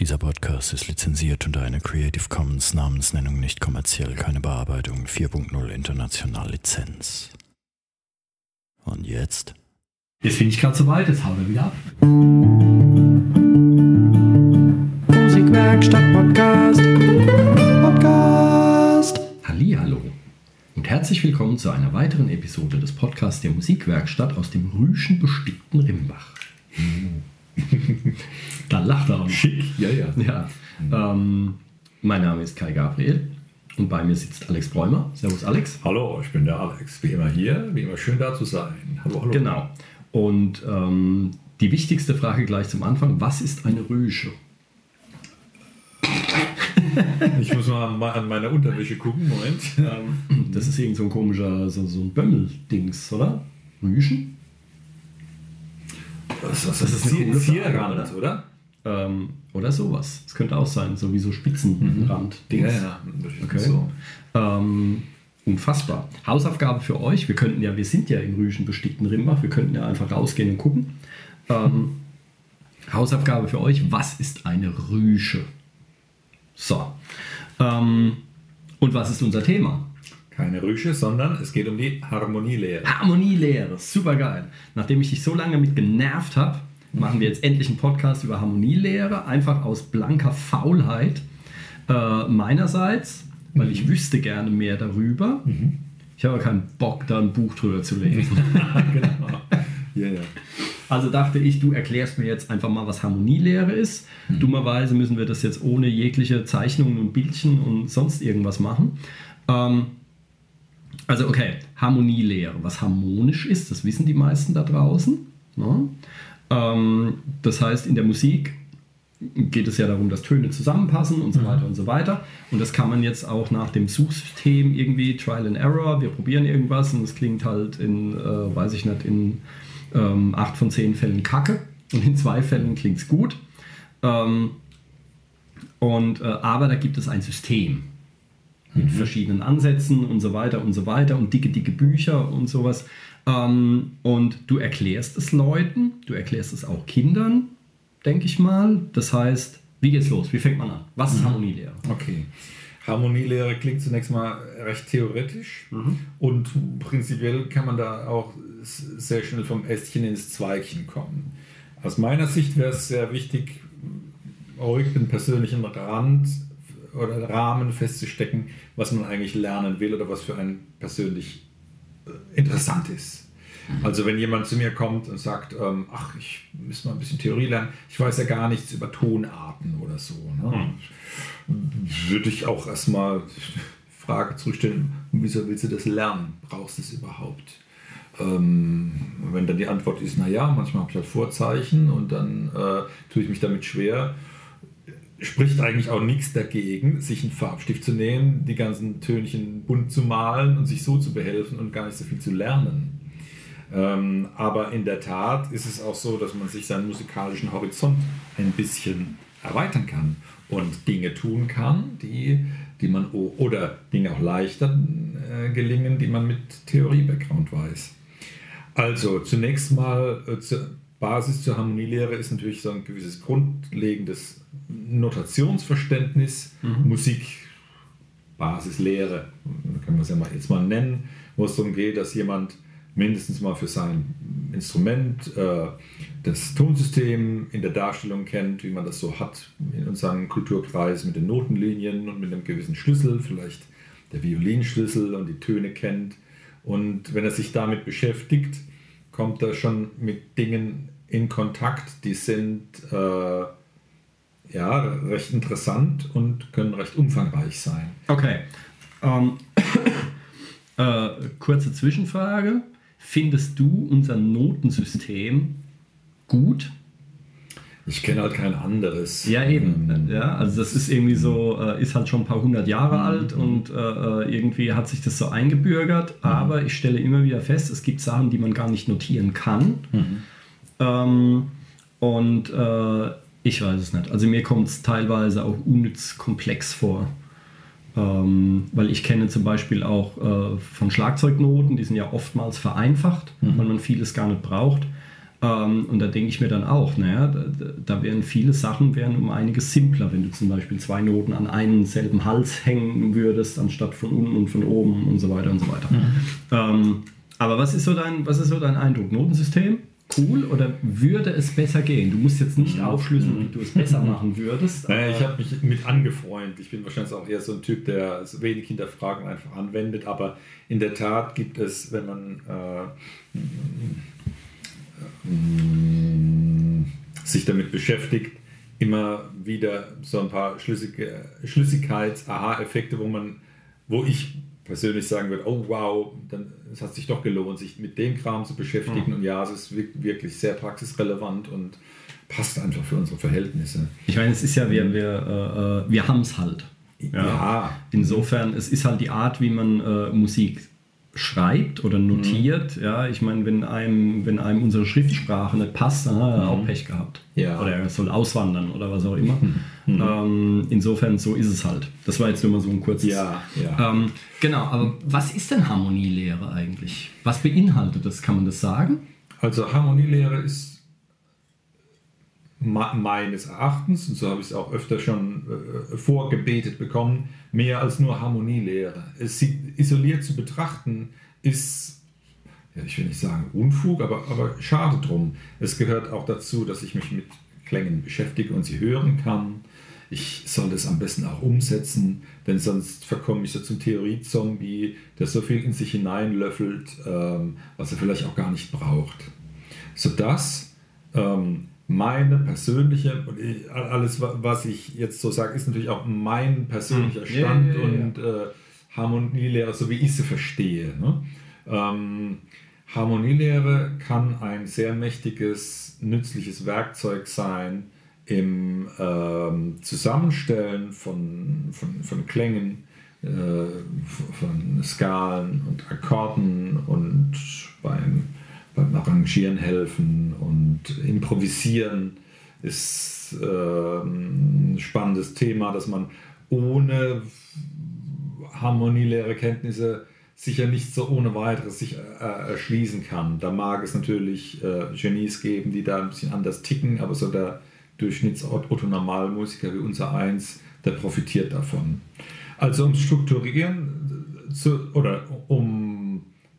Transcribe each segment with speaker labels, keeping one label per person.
Speaker 1: Dieser Podcast ist lizenziert unter einer Creative Commons Namensnennung nicht kommerziell, keine Bearbeitung 4.0 international Lizenz. Und jetzt?
Speaker 2: Jetzt bin ich gerade soweit, jetzt hauen wir wieder ab.
Speaker 3: Musikwerkstatt Podcast. Podcast.
Speaker 2: Hallo und herzlich willkommen zu einer weiteren Episode des Podcasts der Musikwerkstatt aus dem rüschen bestickten Rimbach. da lacht er auch.
Speaker 4: Schick, ja, ja.
Speaker 2: Ja. Ähm, mein Name ist Kai Gabriel und bei mir sitzt Alex Bräumer. Servus Alex.
Speaker 4: Hallo, ich bin der Alex. Wie immer hier, wie immer schön da zu sein. Hallo, hallo.
Speaker 2: Genau. Und ähm, die wichtigste Frage gleich zum Anfang: Was ist eine Rüsche?
Speaker 4: Ich muss mal an- meine Unterwäsche gucken. Moment.
Speaker 2: Ähm, das ist irgend so ein komischer, so, so ein Bömmel-Dings, oder? Rüschen?
Speaker 4: Das, das,
Speaker 2: ist eine coole Frage,
Speaker 4: Zierrand, oder?
Speaker 2: Ähm, oder sowas. Es könnte auch sein, so wie so Spitzenrand-Dings.
Speaker 4: Ja, ja. Das ist
Speaker 2: Okay.
Speaker 4: So.
Speaker 2: Ähm, unfassbar. Hausaufgabe für euch. Wir könnten ja, wir sind ja im Rüschen bestickten Rimbach, wir könnten ja einfach rausgehen und gucken. Ähm, Hausaufgabe für euch, was ist eine Rüsche? So. Ähm, und was ist unser Thema?
Speaker 4: Keine Rüsche, sondern es geht um die Harmonielehre.
Speaker 2: Harmonielehre, super geil. Nachdem ich dich so lange mit genervt habe, machen wir jetzt endlich einen Podcast über Harmonielehre, einfach aus blanker Faulheit äh, meinerseits, weil ich wüsste gerne mehr darüber. Ich habe aber keinen Bock, da ein Buch drüber zu lesen.
Speaker 4: genau. Ja, ja.
Speaker 2: Also dachte ich, du erklärst mir jetzt einfach mal, was Harmonielehre ist. Dummerweise müssen wir das jetzt ohne jegliche Zeichnungen und Bildchen und sonst irgendwas machen. Ähm, also okay, Harmonielehre. Was harmonisch ist, das wissen die meisten da draußen. Ne? Ähm, das heißt, in der Musik geht es ja darum, dass Töne zusammenpassen und so weiter und so weiter. Und das kann man jetzt auch nach dem Suchsystem irgendwie Trial and Error. Wir probieren irgendwas und es klingt halt in, äh, weiß ich nicht, in ähm, acht von zehn Fällen kacke und in zwei Fällen klingt es gut. Ähm, und, äh, aber da gibt es ein System mit verschiedenen Ansätzen und so weiter und so weiter und dicke, dicke Bücher und sowas. Ähm, und du erklärst es Leuten, du erklärst es auch Kindern, denke ich mal. Das heißt, wie geht's los? Wie fängt man an? Was ist Harmonielehre?
Speaker 4: Okay. Harmonielehre klingt zunächst mal recht theoretisch und prinzipiell kann man da auch sehr schnell vom Ästchen ins Zweigchen kommen. Aus meiner Sicht wäre es sehr wichtig, ruhig den persönlichen Rand oder Rahmen festzustecken, was man eigentlich lernen will oder was für einen persönlich äh, interessant ist. Also wenn jemand zu mir kommt und sagt, ähm, ach, ich muss mal ein bisschen Theorie lernen, ich weiß ja gar nichts über Tonarten oder so, ne? würde ich auch erstmal die Frage zurückstellen, wieso willst du das lernen? Brauchst du es überhaupt? Ähm, wenn dann die Antwort ist, naja, manchmal habe ich halt Vorzeichen und dann äh, tue ich mich damit schwer, spricht eigentlich auch nichts dagegen, sich einen Farbstift zu nehmen, die ganzen Tönchen bunt zu malen und sich so zu behelfen und gar nicht so viel zu lernen. Ähm, aber in der Tat ist es auch so, dass man sich seinen musikalischen Horizont ein bisschen erweitern kann und Dinge tun kann, die, die man oder Dinge auch leichter äh, gelingen, die man mit Theorie-Background weiß. Also zunächst mal äh, zur Basis zur Harmonielehre ist natürlich so ein gewisses grundlegendes Notationsverständnis, Musik, Basislehre, kann man es ja mal jetzt mal nennen, wo es darum geht, dass jemand mindestens mal für sein Instrument äh, das Tonsystem in der Darstellung kennt, wie man das so hat in unserem Kulturkreis mit den Notenlinien und mit einem gewissen Schlüssel, vielleicht der Violinschlüssel und die Töne kennt. Und wenn er sich damit beschäftigt, kommt er schon mit Dingen in Kontakt, die sind äh, ja recht interessant und können recht umfangreich sein.
Speaker 2: Okay. Ähm, äh, kurze Zwischenfrage. Findest du unser Notensystem gut?
Speaker 4: Ich kenne halt kein anderes.
Speaker 2: Ja, eben. Ja, also das ist irgendwie so, äh, ist halt schon ein paar hundert Jahre alt und äh, äh, irgendwie hat sich das so eingebürgert. Aber ich stelle immer wieder fest, es gibt Sachen, die man gar nicht notieren kann. Ähm, und äh, ich weiß es nicht. Also mir kommt es teilweise auch unnütz komplex vor. Ähm, weil ich kenne zum Beispiel auch äh, von Schlagzeugnoten, die sind ja oftmals vereinfacht, weil man vieles gar nicht braucht. Ähm, und da denke ich mir dann auch, naja, da, da wären viele Sachen wären um einiges simpler, wenn du zum Beispiel zwei Noten an einen selben Hals hängen würdest, anstatt von unten und von oben und so weiter und so weiter. Mhm. Ähm, aber was ist so dein, was ist so dein Eindruck? Notensystem? cool oder würde es besser gehen? Du musst jetzt nicht aufschlüsseln, wie du es besser machen würdest.
Speaker 4: Naja, ich habe mich mit angefreundet. Ich bin wahrscheinlich auch eher so ein Typ, der es wenig hinterfragen einfach anwendet. Aber in der Tat gibt es, wenn man äh, sich damit beschäftigt, immer wieder so ein paar Schlüssige, Schlüssigkeits-Aha-Effekte, wo man, wo ich persönlich sagen würde, oh wow, dann es hat sich doch gelohnt, sich mit dem Kram zu beschäftigen. Mhm. Und ja, es ist wirklich sehr praxisrelevant und passt einfach für unsere Verhältnisse.
Speaker 2: Ich meine, es ist ja, wir, wir, äh, wir haben es halt. Ja. ja. Insofern, es ist halt die Art, wie man äh, Musik schreibt oder notiert. Mhm. Ja, ich meine, wenn einem, wenn einem unsere Schriftsprache nicht passt, dann hat er mhm. auch Pech gehabt. Ja. Oder er soll auswandern oder was auch immer. Mhm. mhm. Ähm, insofern, so ist es halt. Das war jetzt nur mal so ein kurzes.
Speaker 4: Ja, ja.
Speaker 2: Ähm, genau, aber was ist denn Harmonielehre eigentlich? Was beinhaltet das? Kann man das sagen?
Speaker 4: Also Harmonielehre ist meines Erachtens, und so habe ich es auch öfter schon äh, vorgebetet bekommen, mehr als nur Harmonielehre. Es isoliert zu betrachten ist, ja, ich will nicht sagen Unfug, aber, aber schade drum. Es gehört auch dazu, dass ich mich mit Klängen beschäftige und sie hören kann. Ich soll das am besten auch umsetzen, denn sonst verkomme ich so zum Theorie-Zombie, der so viel in sich hineinlöffelt, ähm, was er vielleicht auch gar nicht braucht. Sodass ähm, meine persönliche, und ich, alles, was ich jetzt so sage, ist natürlich auch mein persönlicher hm. Stand ja, ja, ja, und äh, Harmonielehre, so wie ich sie verstehe. Ne? Ähm, Harmonielehre kann ein sehr mächtiges, nützliches Werkzeug sein im ähm, Zusammenstellen von, von, von Klängen, äh, von Skalen und Akkorden und beim beim Arrangieren helfen und improvisieren ist äh, ein spannendes Thema, dass man ohne harmonielehre Kenntnisse sicher nicht so ohne weiteres sich äh, erschließen kann. Da mag es natürlich äh, Genies geben, die da ein bisschen anders ticken, aber so der Durchschnitts-Otto-Normalmusiker wie unser Eins, der profitiert davon. Also um Strukturieren zu, oder um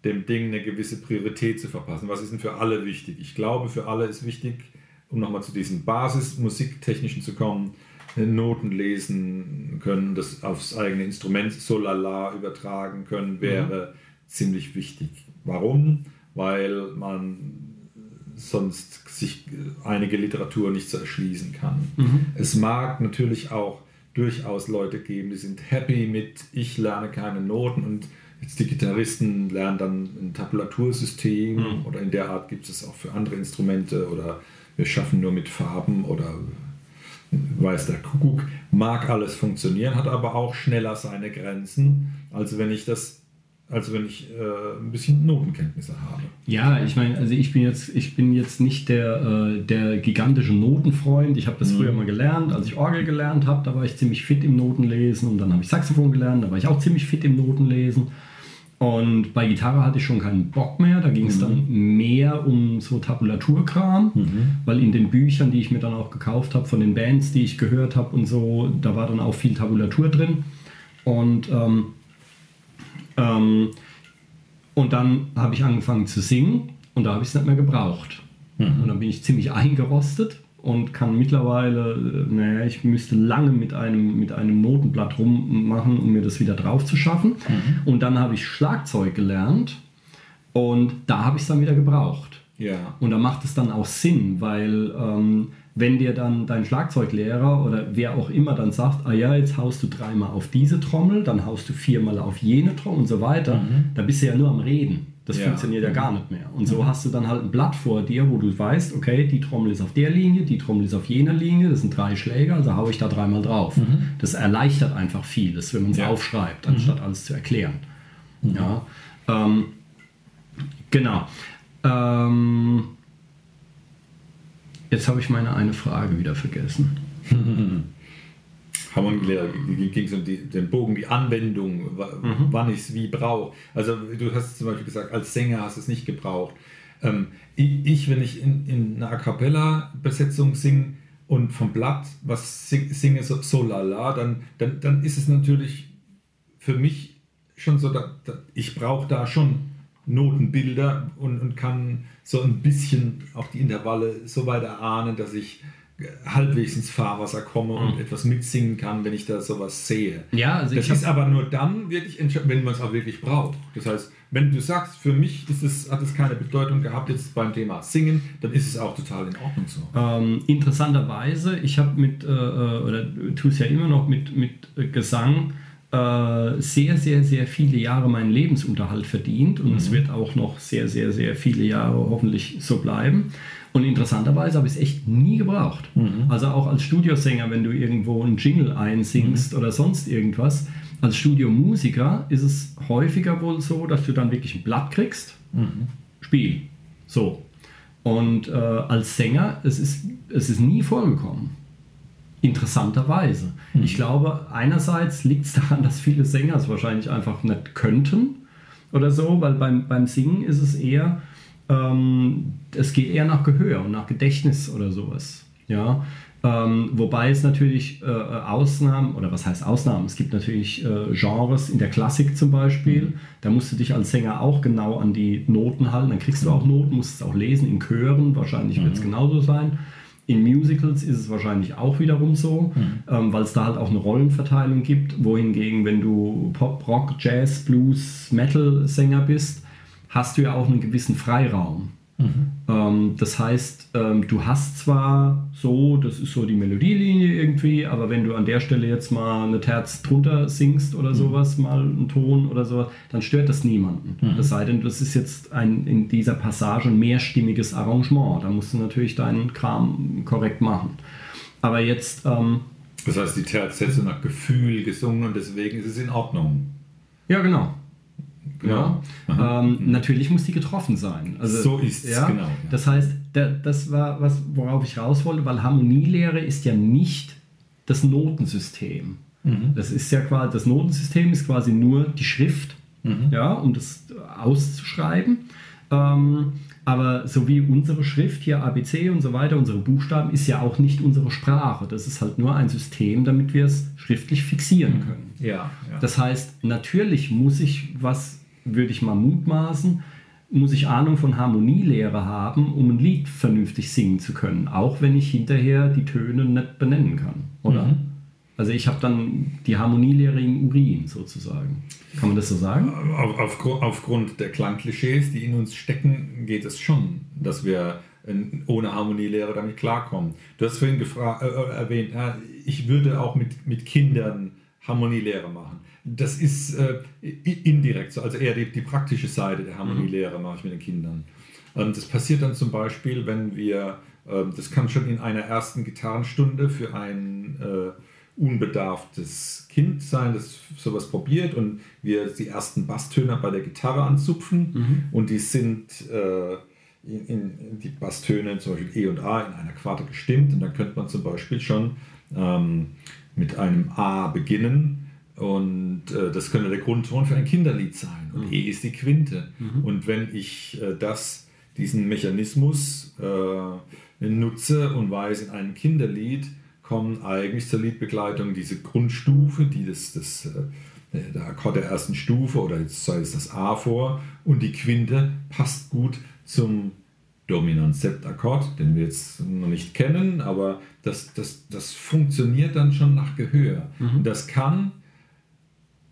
Speaker 4: dem Ding eine gewisse Priorität zu verpassen. Was ist denn für alle wichtig? Ich glaube, für alle ist wichtig, um nochmal zu diesen Basis-Musiktechnischen zu kommen, Noten lesen können, das aufs eigene Instrument so lala übertragen können, wäre mhm. ziemlich wichtig. Warum? Weil man sonst sich einige Literatur nicht so erschließen kann. Mhm. Es mag natürlich auch durchaus Leute geben, die sind happy mit, ich lerne keine Noten und Jetzt die Gitarristen lernen dann ein Tabulatursystem mhm. oder in der Art gibt es auch für andere Instrumente oder wir schaffen nur mit Farben oder weiß der Kuckuck, mag alles funktionieren, hat aber auch schneller seine Grenzen, als wenn ich das als wenn ich äh, ein bisschen Notenkenntnisse habe.
Speaker 2: Ja, ich meine, also ich bin jetzt, ich bin jetzt nicht der, äh, der gigantische Notenfreund. Ich habe das mhm. früher mal gelernt, als ich Orgel gelernt habe, da war ich ziemlich fit im Notenlesen und dann habe ich Saxophon gelernt, da war ich auch ziemlich fit im Notenlesen. Und bei Gitarre hatte ich schon keinen Bock mehr. Da ging es mhm. dann mehr um so Tabulaturkram, mhm. weil in den Büchern, die ich mir dann auch gekauft habe, von den Bands, die ich gehört habe und so, da war dann auch viel Tabulatur drin. Und, ähm, ähm, und dann habe ich angefangen zu singen und da habe ich es nicht mehr gebraucht. Mhm. Und dann bin ich ziemlich eingerostet und kann mittlerweile, äh, naja, ich müsste lange mit einem, mit einem Notenblatt rummachen, um mir das wieder drauf zu schaffen. Mhm. Und dann habe ich Schlagzeug gelernt und da habe ich es dann wieder gebraucht.
Speaker 4: Ja.
Speaker 2: Und da macht es dann auch Sinn, weil ähm, wenn dir dann dein Schlagzeuglehrer oder wer auch immer dann sagt, ah ja, jetzt haust du dreimal auf diese Trommel, dann haust du viermal auf jene Trommel und so weiter, mhm. dann bist du ja nur am Reden. Das ja. funktioniert ja gar nicht mehr. Und so mhm. hast du dann halt ein Blatt vor dir, wo du weißt, okay, die Trommel ist auf der Linie, die Trommel ist auf jener Linie, das sind drei Schläge, also haue ich da dreimal drauf. Mhm. Das erleichtert einfach vieles, wenn man es ja. aufschreibt, mhm. anstatt alles zu erklären. Mhm. Ja, ähm, genau. Ähm, jetzt habe ich meine eine Frage wieder vergessen.
Speaker 4: Harmonielehre ging es um die, den Bogen, die Anwendung, mhm. wann ich es wie brauche. Also du hast zum Beispiel gesagt, als Sänger hast du es nicht gebraucht. Ähm, ich, wenn ich in, in einer A Cappella-Besetzung singe und vom Blatt was singe, so, so lala, dann, dann, dann ist es natürlich für mich schon so, da, da, ich brauche da schon Notenbilder und, und kann so ein bisschen auch die Intervalle so weit erahnen, dass ich halbwegs ins Fahrwasser komme und mhm. etwas mitsingen kann, wenn ich da sowas sehe.
Speaker 2: Ja, also
Speaker 4: das ist aber nur dann wirklich, wenn man es auch wirklich braucht. Das heißt, wenn du sagst, für mich ist es, hat es keine Bedeutung gehabt jetzt beim Thema Singen, dann ist es auch total in Ordnung so.
Speaker 2: Ähm, interessanterweise, ich habe mit, äh, äh oder tue es ja immer noch mit, mit Gesang, äh, sehr, sehr, sehr viele Jahre meinen Lebensunterhalt verdient und es mhm. wird auch noch sehr, sehr, sehr viele Jahre hoffentlich so bleiben. Und interessanterweise habe ich es echt nie gebraucht. Mhm. Also auch als Studiosänger, wenn du irgendwo einen Jingle einsingst mhm. oder sonst irgendwas. Als Studiomusiker ist es häufiger wohl so, dass du dann wirklich ein Blatt kriegst. Mhm. Spiel. So. Und äh, als Sänger, es ist, es ist nie vorgekommen. Interessanterweise. Mhm. Ich glaube, einerseits liegt es daran, dass viele Sänger es wahrscheinlich einfach nicht könnten oder so, weil beim, beim Singen ist es eher, es geht eher nach Gehör und nach Gedächtnis oder sowas. Ja. Ähm, wobei es natürlich äh, Ausnahmen, oder was heißt Ausnahmen? Es gibt natürlich äh, Genres in der Klassik zum Beispiel. Mhm. Da musst du dich als Sänger auch genau an die Noten halten. Dann kriegst du auch Noten, musst es auch lesen in Chören. Wahrscheinlich wird es mhm. genauso sein. In Musicals ist es wahrscheinlich auch wiederum so, mhm. ähm, weil es da halt auch eine Rollenverteilung gibt. Wohingegen, wenn du Pop, Rock, Jazz, Blues, Metal-Sänger bist, hast du ja auch einen gewissen Freiraum. Mhm. Ähm, das heißt, ähm, du hast zwar so, das ist so die Melodielinie irgendwie, aber wenn du an der Stelle jetzt mal eine Terz drunter singst oder mhm. sowas, mal einen Ton oder sowas, dann stört das niemanden. Mhm. Sei denn, das ist jetzt ein in dieser Passage ein mehrstimmiges Arrangement. Da musst du natürlich deinen Kram korrekt machen. Aber jetzt. Ähm,
Speaker 4: das heißt, die Terz hättest du nach Gefühl gesungen und deswegen ist es in Ordnung.
Speaker 2: Ja, genau. Ja. Ähm, mhm. Natürlich muss die getroffen sein.
Speaker 4: Also, so ist es,
Speaker 2: ja? genau. Ja. Das heißt, da, das war was, worauf ich raus wollte, weil Harmonielehre ist ja nicht das Notensystem. Mhm. Das ist ja quasi, das Notensystem ist quasi nur die Schrift, mhm. ja, um das auszuschreiben. Ähm, aber so wie unsere Schrift hier ABC und so weiter, unsere Buchstaben, ist ja auch nicht unsere Sprache. Das ist halt nur ein System, damit wir es schriftlich fixieren können.
Speaker 4: Ja, ja.
Speaker 2: Das heißt, natürlich muss ich was würde ich mal mutmaßen, muss ich Ahnung von Harmonielehre haben, um ein Lied vernünftig singen zu können, auch wenn ich hinterher die Töne nicht benennen kann, oder? Mhm. Also ich habe dann die Harmonielehre im Urin sozusagen. Kann man das so sagen?
Speaker 4: Auf, auf, aufgrund der Klangklischees, die in uns stecken, geht es schon, dass wir ohne Harmonielehre damit klarkommen. Du hast vorhin äh, äh, erwähnt, ja, ich würde auch mit, mit Kindern Harmonielehre machen das ist äh, indirekt so, also eher die, die praktische Seite der Harmonielehre mhm. mache ich mit den Kindern. Ähm, das passiert dann zum Beispiel, wenn wir, äh, das kann schon in einer ersten Gitarrenstunde für ein äh, unbedarftes Kind sein, das sowas probiert und wir die ersten Basstöne bei der Gitarre anzupfen mhm. und die sind äh, in, in, die Basstöne zum Beispiel E und A in einer Quarte gestimmt und dann könnte man zum Beispiel schon ähm, mit einem A beginnen und äh, das könnte der Grundton für ein Kinderlied sein. Und mhm. E ist die Quinte. Mhm. Und wenn ich äh, das, diesen Mechanismus äh, nutze und weiß, in einem Kinderlied kommen eigentlich zur Liedbegleitung diese Grundstufe, die das, das, äh, der Akkord der ersten Stufe oder jetzt sei es das A vor und die Quinte passt gut zum Dominant-Septakkord, den wir jetzt noch nicht kennen, aber das, das, das funktioniert dann schon nach Gehör. Mhm. Und das kann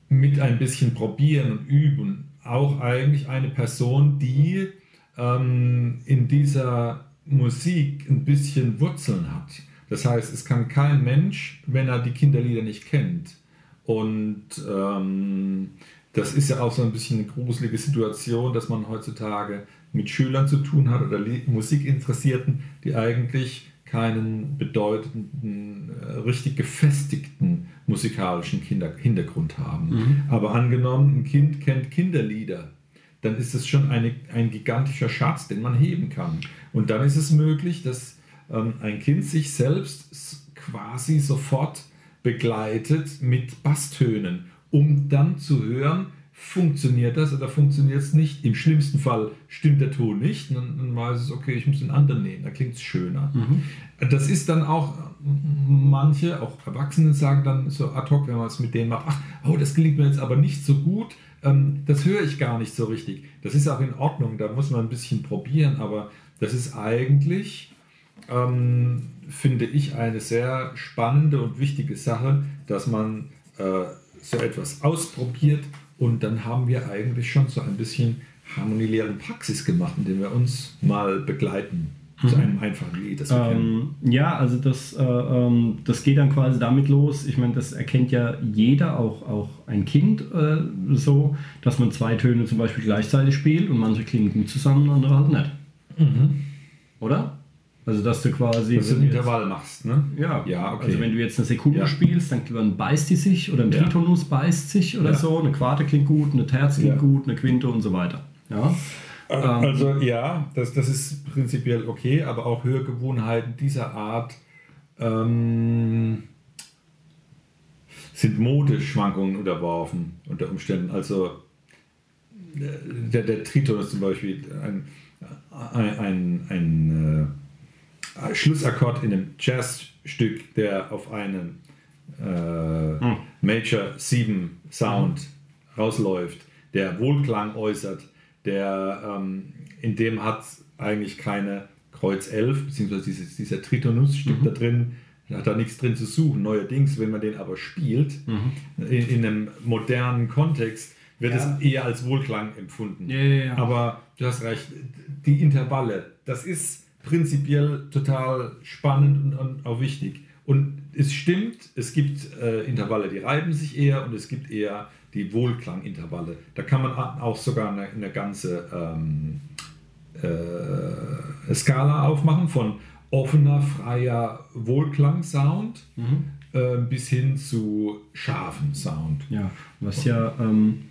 Speaker 4: mit ein bisschen probieren und üben auch eigentlich eine Person, die ähm, in dieser Musik ein bisschen Wurzeln hat. Das heißt, es kann kein Mensch, wenn er die Kinderlieder nicht kennt. Und ähm, das ist ja auch so ein bisschen eine gruselige Situation, dass man heutzutage mit Schülern zu tun hat oder Musikinteressierten, die eigentlich keinen bedeutenden, äh, richtig gefestigten musikalischen Kinder Hintergrund haben. Mhm. Aber angenommen, ein Kind kennt Kinderlieder, dann ist es schon eine, ein gigantischer Schatz, den man heben kann. Und dann ist es möglich, dass ähm, ein Kind sich selbst quasi sofort begleitet mit Basstönen, um dann zu hören, funktioniert das oder funktioniert es nicht. Im schlimmsten Fall stimmt der Ton nicht, dann, dann weiß es, okay, ich muss den anderen nehmen, da klingt es schöner. Mhm. Das ist dann auch, manche, auch Erwachsene sagen dann so ad hoc, wenn man es mit denen macht, ach, oh, das klingt mir jetzt aber nicht so gut, ähm, das höre ich gar nicht so richtig. Das ist auch in Ordnung, da muss man ein bisschen probieren, aber das ist eigentlich, ähm, finde ich, eine sehr spannende und wichtige Sache, dass man äh, so etwas ausprobiert und dann haben wir eigentlich schon so ein bisschen harmoniäre Praxis gemacht, indem wir uns mal begleiten zu mhm. einem einfachen Lied.
Speaker 2: Das ähm, ja, also das, äh, ähm, das geht dann quasi damit los. Ich meine, das erkennt ja jeder, auch, auch ein Kind, äh, so, dass man zwei Töne zum Beispiel gleichzeitig spielt und manche klingen gut zusammen, andere halt nicht. Mhm. Oder? Also, dass du quasi.
Speaker 4: Dass du ein Intervall machst, ne?
Speaker 2: Ja. ja okay. Also, wenn du jetzt eine Sekunde ja. spielst, dann beißt die sich oder ein Tritonus ja. beißt sich oder ja. so. Eine Quarte klingt gut, eine Terz klingt gut, eine Quinte und so weiter. Ja.
Speaker 4: Äh, ähm. Also, ja, das, das ist prinzipiell okay, aber auch Hörgewohnheiten dieser Art ähm, sind Modeschwankungen unterworfen, unter Umständen. Also, der, der Tritonus zum Beispiel, ein, ein, ein, ein äh, Schlussakkord in einem Jazzstück, der auf einen äh, hm. Major 7 Sound hm. rausläuft, der Wohlklang äußert, der ähm, in dem hat eigentlich keine Kreuz 11, beziehungsweise dieses, dieser Tritonus-Stück mhm. da drin, hat da nichts drin zu suchen. Neuerdings, wenn man den aber spielt, mhm. in, in, einem modernen Kontext, wird ja. es eher als Wohlklang empfunden.
Speaker 2: Ja, ja,
Speaker 4: aber du hast recht, die Intervalle, das ist prinzipiell total spannend und, und auch wichtig. Und es stimmt, es gibt äh, Intervalle, die reiben sich eher und es gibt eher die Wohlklangintervalle. Da kann man auch sogar eine, eine ganze ähm, äh, Skala aufmachen von offener, freier Wohlklang-Sound mhm. äh, bis hin zu scharfen Sound.
Speaker 2: Ja, was ja, ähm,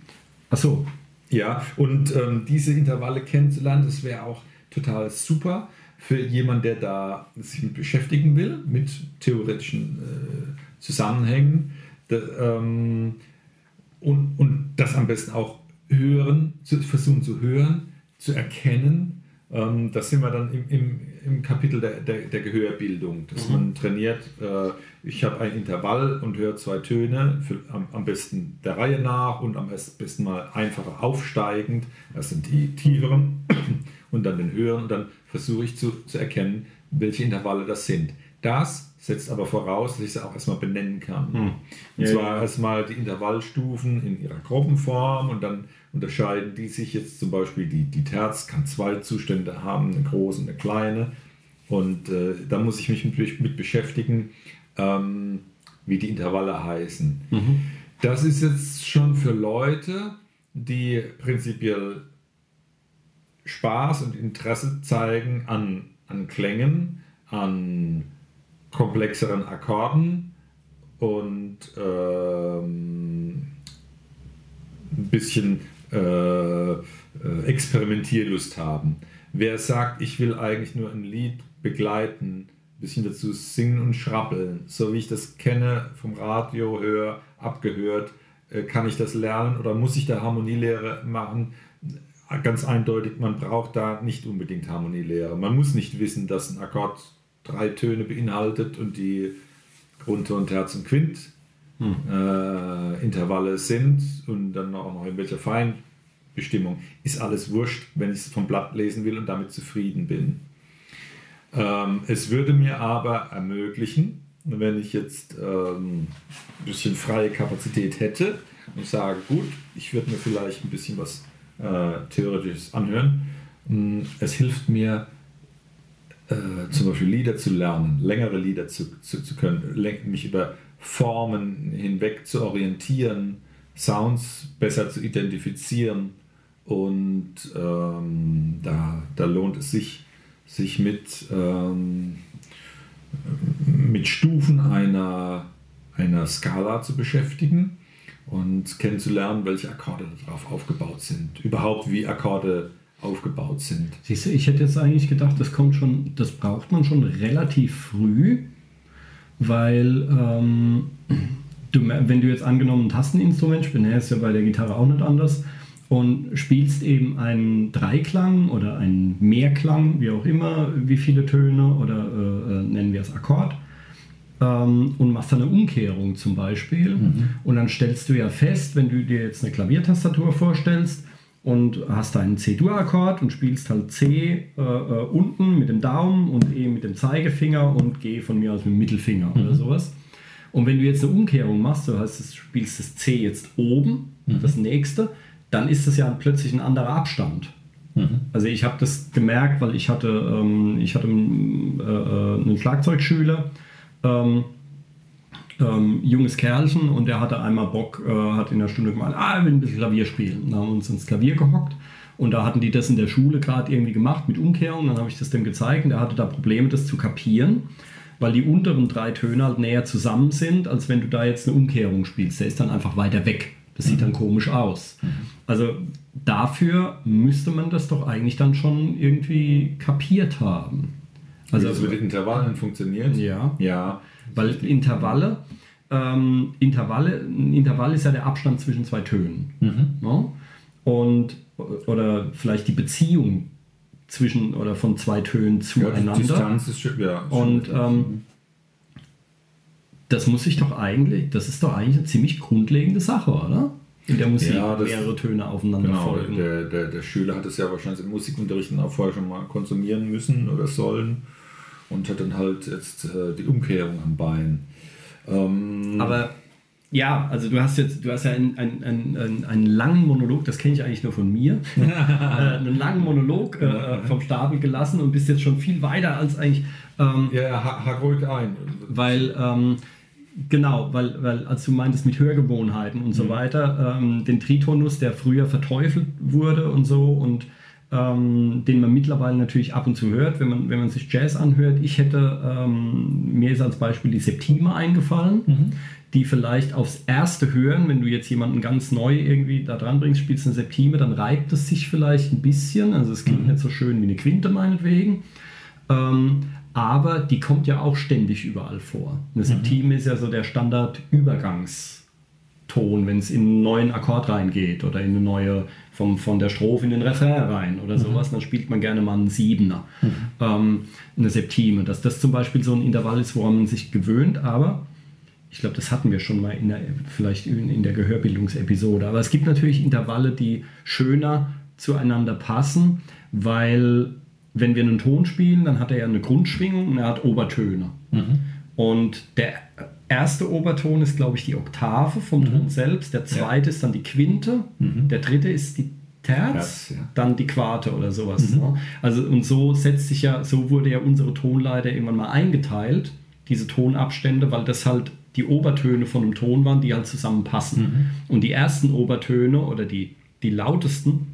Speaker 2: achso.
Speaker 4: Ja, und ähm, diese Intervalle kennenzulernen, das wäre auch total super für jemanden, der da sich mit beschäftigen will, mit theoretischen äh, Zusammenhängen. Da, ähm, und, und das am besten auch hören, zu, versuchen zu hören, zu erkennen. Ähm, das sind wir dann im, im, im Kapitel der, der, der, Gehörbildung, dass mhm. man trainiert, äh, ich habe ein Intervall und höre zwei Töne, für, am, am, besten der Reihe nach und am besten mal einfacher aufsteigend. Das sind die tieferen und dann den höheren und dann versuche ich zu, zu erkennen, welche Intervalle das sind. Das setzt aber voraus, dass ich sie auch erstmal benennen kann. Hm. Und ja, zwar ja. erstmal die Intervallstufen in ihrer Gruppenform und dann unterscheiden die sich jetzt zum Beispiel, die, die Terz kann zwei Zustände haben, eine große und eine kleine. Und äh, da muss ich mich mit, mit beschäftigen, ähm, wie die Intervalle heißen. Mhm. Das ist jetzt schon für Leute, die prinzipiell Spaß und Interesse zeigen an, an Klängen, an komplexeren Akkorden und ähm, ein bisschen äh, äh, Experimentierlust haben. Wer sagt, ich will eigentlich nur ein Lied begleiten, ein bisschen dazu singen und schrappeln, so wie ich das kenne, vom Radio höre, abgehört, äh, kann ich das lernen oder muss ich da Harmonielehre machen? Ganz eindeutig, man braucht da nicht unbedingt Harmonielehre. Man muss nicht wissen, dass ein Akkord drei Töne beinhaltet und die Grundton, Terz und Quint hm. äh, Intervalle sind und dann auch noch in welcher Feinbestimmung. Ist alles wurscht, wenn ich es vom Blatt lesen will und damit zufrieden bin. Ähm, es würde mir aber ermöglichen, wenn ich jetzt ähm, ein bisschen freie Kapazität hätte und sage, gut, ich würde mir vielleicht ein bisschen was äh, theoretisches Anhören. Mm, es hilft mir, äh, zum Beispiel Lieder zu lernen, längere Lieder zu, zu, zu können, mich über Formen hinweg zu orientieren, Sounds besser zu identifizieren und ähm, da, da lohnt es sich, sich mit, ähm, mit Stufen einer, einer Skala zu beschäftigen und kennenzulernen, welche Akkorde darauf aufgebaut sind. Überhaupt, wie Akkorde aufgebaut sind.
Speaker 2: Siehst du, ich hätte jetzt eigentlich gedacht, das kommt schon, das braucht man schon relativ früh, weil ähm, du, wenn du jetzt angenommen ein Tasteninstrument spielst, ist ja bei der Gitarre auch nicht anders, und spielst eben einen Dreiklang oder einen Mehrklang, wie auch immer, wie viele Töne oder äh, äh, nennen wir es Akkord, ähm, und machst dann eine Umkehrung zum Beispiel. Mhm. Und dann stellst du ja fest, wenn du dir jetzt eine Klaviertastatur vorstellst, und hast einen C-Dur-Akkord und spielst halt C äh, äh, unten mit dem Daumen und E mit dem Zeigefinger und G von mir aus mit dem Mittelfinger mhm. oder sowas. Und wenn du jetzt eine Umkehrung machst, du spielst das C jetzt oben, mhm. das nächste, dann ist das ja plötzlich ein anderer Abstand. Mhm. Also ich habe das gemerkt, weil ich hatte, ähm, ich hatte äh, äh einen Schlagzeugschüler, ähm, ähm, junges Kerlchen und der hatte einmal Bock, äh, hat in der Stunde gemeint, ah, er will ein bisschen Klavier spielen. Dann haben wir uns ins Klavier gehockt und da hatten die das in der Schule gerade irgendwie gemacht mit Umkehrung. Dann habe ich das dem gezeigt und er hatte da Probleme, das zu kapieren, weil die unteren drei Töne halt näher zusammen sind, als wenn du da jetzt eine Umkehrung spielst. Der ist dann einfach weiter weg. Das sieht dann komisch aus. Also dafür müsste man das doch eigentlich dann schon irgendwie kapiert haben.
Speaker 4: Also, Wie das mit den Intervallen funktioniert?
Speaker 2: Ja.
Speaker 4: Ja.
Speaker 2: Weil Intervalle, ähm, Intervalle, ein Intervall ist ja der Abstand zwischen zwei Tönen. Mhm. Ne? Und, oder vielleicht die Beziehung zwischen oder von zwei Tönen zueinander. Ja,
Speaker 4: Distanz ist schon, ja.
Speaker 2: Und ähm, das muss ich doch eigentlich, das ist doch eigentlich eine ziemlich grundlegende Sache, oder? In der Musik ja, das, mehrere Töne aufeinander
Speaker 4: genau,
Speaker 2: folgen.
Speaker 4: Der, der, der Schüler hat es ja wahrscheinlich im Musikunterrichten auch vorher schon mal konsumieren müssen oder sollen und hat dann halt jetzt äh, die Umkehrung am Bein.
Speaker 2: Ähm, Aber ja, also du hast jetzt, du hast ja einen, einen, einen, einen langen Monolog, das kenne ich eigentlich nur von mir, äh, einen langen Monolog äh, vom Stapel gelassen und bist jetzt schon viel weiter als eigentlich.
Speaker 4: Ähm, ja, hack ruhig ein.
Speaker 2: Weil, ähm, genau, weil, weil als du meintest mit Hörgewohnheiten und so mhm. weiter, ähm, den Tritonus, der früher verteufelt wurde und so und ähm, den man mittlerweile natürlich ab und zu hört, wenn man, wenn man sich Jazz anhört. Ich hätte, ähm, mir ist als Beispiel die Septime eingefallen, mhm. die vielleicht aufs erste Hören, wenn du jetzt jemanden ganz neu irgendwie da dran bringst, spielst eine Septime, dann reibt es sich vielleicht ein bisschen. Also es klingt mhm. nicht so schön wie eine Quinte meinetwegen. Ähm, aber die kommt ja auch ständig überall vor. Eine mhm. Septime ist ja so der Standard-Übergangs- Ton, wenn es in einen neuen Akkord reingeht oder in eine neue, vom, von der Strophe in den Refrain rein oder mhm. sowas, dann spielt man gerne mal einen Siebener, mhm. ähm, eine Septime. Dass das zum Beispiel so ein Intervall ist, woran man sich gewöhnt, aber ich glaube, das hatten wir schon mal in der, vielleicht in, in der Gehörbildungsepisode. Aber es gibt natürlich Intervalle, die schöner zueinander passen, weil wenn wir einen Ton spielen, dann hat er ja eine Grundschwingung und er hat Obertöne. Mhm. Und der erste Oberton ist, glaube ich, die Oktave vom mhm. Ton selbst. Der zweite ja. ist dann die Quinte. Mhm. Der dritte ist die Terz, ja. dann die Quarte oder sowas. Mhm. Ne? Also und so setzt sich ja, so wurde ja unsere Tonleiter irgendwann mal eingeteilt, diese Tonabstände, weil das halt die Obertöne von einem Ton waren, die halt zusammenpassen. Mhm. Und die ersten Obertöne oder die, die lautesten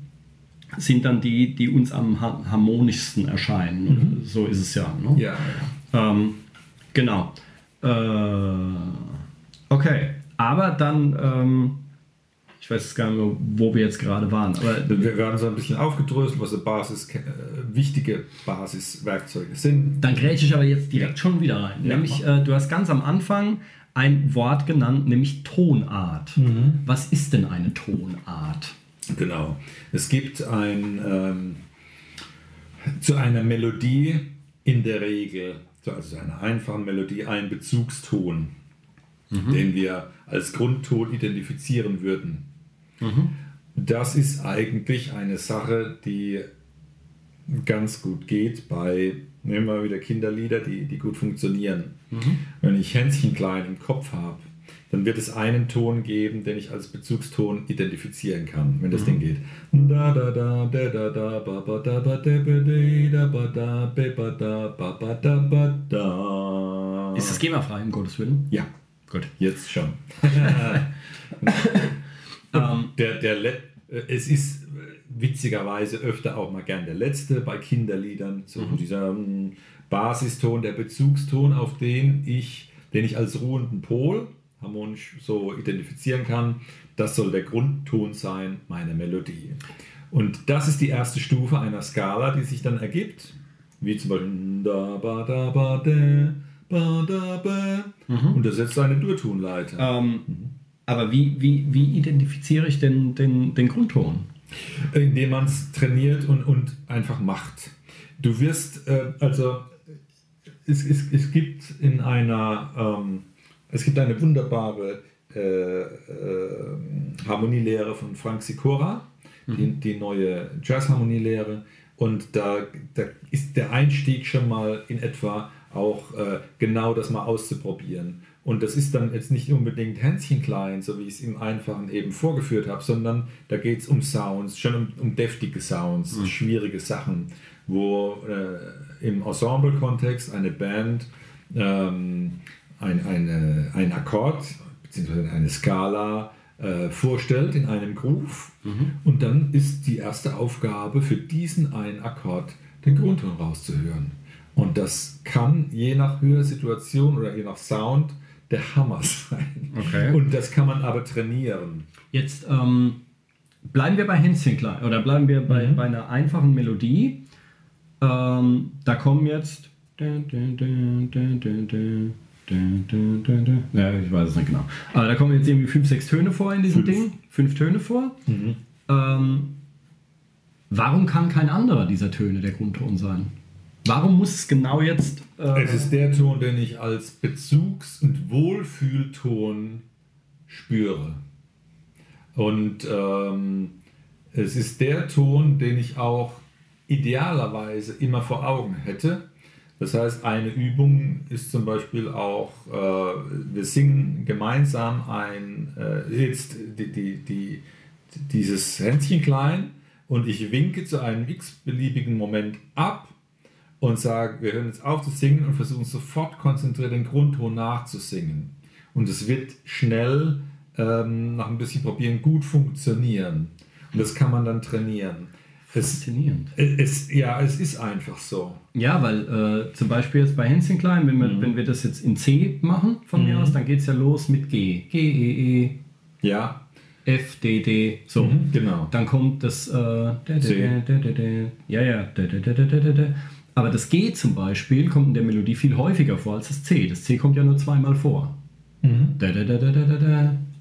Speaker 2: sind dann die, die uns am harmonischsten erscheinen. Mhm. So ist es ja. Ne?
Speaker 4: Ja, ja.
Speaker 2: Ähm, genau. Äh, okay, aber dann, ähm, ich weiß gar nicht mehr, wo wir jetzt gerade waren. Aber
Speaker 4: wir werden so ein bisschen aufgedröselt, was Basis, äh, wichtige Basiswerkzeuge sind.
Speaker 2: Dann grätsche ich aber jetzt direkt schon wieder rein. Ja. Nämlich, äh, du hast ganz am Anfang ein Wort genannt, nämlich Tonart. Mhm. Was ist denn eine Tonart?
Speaker 4: Genau. Es gibt ein ähm, zu einer Melodie in der Regel also einer einfachen Melodie, einen Bezugston, mhm. den wir als Grundton identifizieren würden. Mhm. Das ist eigentlich eine Sache, die ganz gut geht bei, nehmen wir wieder Kinderlieder, die, die gut funktionieren. Mhm. Wenn ich Hänschen klein im Kopf habe, dann wird es einen Ton geben, den ich als Bezugston identifizieren kann, wenn das mhm. Ding geht.
Speaker 2: Ist das GEMA-frei, um Gottes Willen?
Speaker 4: Ja. Gut. Jetzt schon. um, der, der es ist witzigerweise öfter auch mal gern der letzte bei Kinderliedern, so mhm. dieser Basiston, der Bezugston, auf den ich, den ich als ruhenden Pol harmonisch so identifizieren kann. Das soll der Grundton sein meiner Melodie. Und das ist die erste Stufe einer Skala, die sich dann ergibt, wie zum Beispiel da ba da ba de, ba, da, ba. Und das setzt eine Durtonleiter.
Speaker 2: Ähm, aber wie, wie, wie identifiziere ich denn den, den Grundton?
Speaker 4: indem man es trainiert und, und einfach macht. Du wirst, äh, also es, es, es gibt in einer, ähm, es gibt eine wunderbare äh, äh, Harmonielehre von Frank Sikora, die, die neue Jazzharmonielehre. Und da, da ist der Einstieg schon mal in etwa auch äh, genau das mal auszuprobieren. Und das ist dann jetzt nicht unbedingt Hänschen klein, so wie ich es im Einfachen eben vorgeführt habe, sondern da geht es um Sounds, schon um, um deftige Sounds,
Speaker 2: Mhm.
Speaker 4: schwierige Sachen, wo äh, im Ensemble-Kontext eine Band ähm, ein, eine, ein Akkord bzw. eine Skala äh, vorstellt in einem Groove.
Speaker 2: Mhm.
Speaker 4: Und dann ist die erste Aufgabe für diesen einen Akkord den Grundton rauszuhören. Und das kann je nach Hörsituation oder je nach Sound der Hammer sein.
Speaker 2: Okay.
Speaker 4: Und das kann man aber trainieren.
Speaker 2: Jetzt ähm, bleiben wir bei klein oder bleiben wir bei, bei einer einfachen Melodie. Ähm, da kommen jetzt. Ja, ich weiß es nicht genau. Aber da kommen jetzt irgendwie fünf, sechs Töne vor in diesem
Speaker 4: Fünf.
Speaker 2: Ding. Fünf Töne vor. Ähm, warum kann kein anderer dieser Töne der Grundton sein? Warum muss es genau jetzt. Äh,
Speaker 4: Es ist der Ton, den ich als Bezugs- und Wohlfühlton spüre. Und ähm, es ist der Ton, den ich auch idealerweise immer vor Augen hätte. Das heißt, eine Übung ist zum Beispiel auch, äh, wir singen gemeinsam ein, äh, jetzt die, die, die, dieses Händchen klein und ich winke zu einem x-beliebigen Moment ab und sage, wir hören jetzt auf zu singen und versuchen sofort konzentriert den Grundton nachzusingen. Und es wird schnell ähm, nach ein bisschen probieren gut funktionieren. Und das kann man dann trainieren. Es,
Speaker 2: faszinierend.
Speaker 4: es, ja, es ist einfach so.
Speaker 2: Ja, weil äh, zum Beispiel jetzt bei Hänschen klein, wenn wir, wenn wir das jetzt in C machen von mir aus, dann geht es ja los mit G. G, E, E,
Speaker 4: Ja,
Speaker 2: F, D, D. So.
Speaker 4: Mhm, genau.
Speaker 2: Dann kommt das. Äh, da, da, da. Ja, ja. Aber das G zum Beispiel kommt in der Melodie viel häufiger vor als das C. Das C kommt ja nur zweimal vor.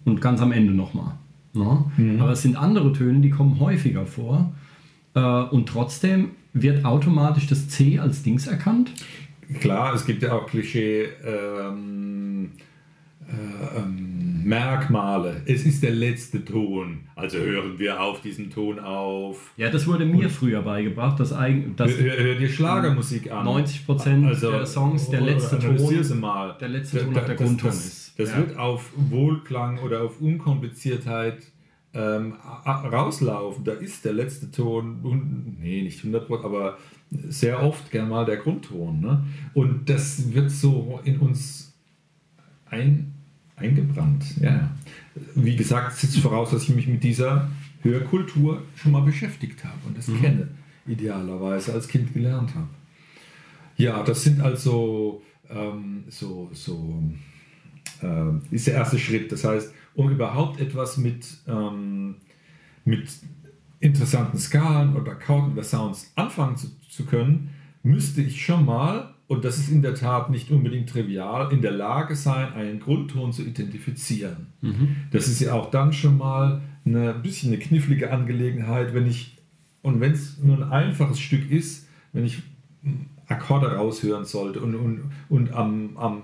Speaker 2: Und ganz am Ende nochmal. Ne? Aber es sind andere Töne, die kommen häufiger vor. Äh, und trotzdem wird automatisch das C als Dings erkannt.
Speaker 4: Klar, es gibt ja auch Klischee. Ähm, äh, ähm, Merkmale. Es ist der letzte Ton. Also hören wir auf diesen Ton auf.
Speaker 2: Ja, das wurde mir früher beigebracht, dass, eigen- dass
Speaker 4: Hör, hör dir Schlagermusik an.
Speaker 2: 90% der Songs, der letzte Ton-
Speaker 4: sie mal.
Speaker 2: der letzte Ton
Speaker 4: Da-
Speaker 2: auch der
Speaker 4: das,
Speaker 2: Grundton
Speaker 4: das,
Speaker 2: ist.
Speaker 4: Das
Speaker 2: Ja.
Speaker 4: wird auf Wohlklang oder auf Unkompliziertheit ähm, rauslaufen. Da ist der letzte Ton, nee, nicht 100%, aber sehr oft gern mal der Grundton. Ne? Und das wird so in uns ein, eingebrannt. Ja. Wie gesagt, setzt voraus, dass ich mich mit dieser Hörkultur schon mal beschäftigt habe und das
Speaker 2: Mhm.
Speaker 4: kenne, idealerweise als Kind gelernt habe. Ja, das sind also ähm, so, so ähm, ist der erste Schritt. Das heißt, um überhaupt etwas mit, ähm, mit interessanten Skalen oder Akkorden oder Sounds anfangen zu, zu können, müsste ich schon mal, und das ist in der Tat nicht unbedingt trivial, in der Lage sein, einen Grundton zu identifizieren. Das ist ja auch dann schon mal eine bisschen eine knifflige Angelegenheit, wenn ich, und wenn es nur ein einfaches Stück ist, wenn ich Akkorde raushören sollte und, und, und am, am,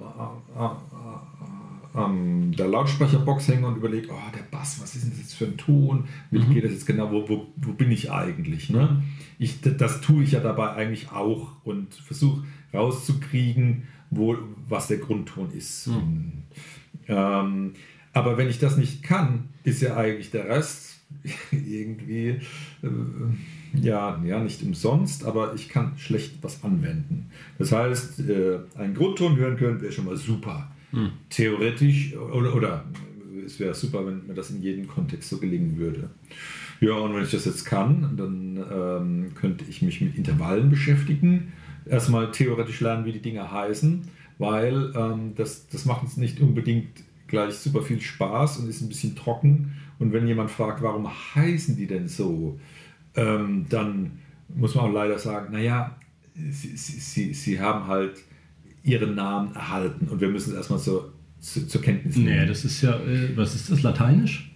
Speaker 4: am der Lautsprecherbox hänge und überlege, oh, der Bass, was ist denn das jetzt für ein Ton? Wie geht das jetzt genau? Wo, wo, wo bin ich eigentlich? Ne? Ich, das tue ich ja dabei eigentlich auch und versuche rauszukriegen, wo, was der Grundton ist. Und, ähm, aber wenn ich das nicht kann, ist ja eigentlich der Rest irgendwie, äh, ja, ja, nicht umsonst, aber ich kann schlecht was anwenden. Das heißt, äh, einen Grundton hören können wäre schon mal super. Theoretisch, oder, oder es wäre super, wenn mir das in jedem Kontext so gelingen würde. Ja, und wenn ich das jetzt kann, dann ähm, könnte ich mich mit Intervallen beschäftigen. Erstmal theoretisch lernen, wie die Dinge heißen, weil ähm, das, das macht uns nicht unbedingt gleich super viel Spaß und ist ein bisschen trocken. Und wenn jemand fragt, warum heißen die denn so, ähm, dann muss man auch leider sagen, naja, sie, sie, sie, sie haben halt ihren Namen erhalten und wir müssen es erstmal so zu, zur Kenntnis nehmen.
Speaker 2: Nee, das ist ja, äh, was ist das, Lateinisch?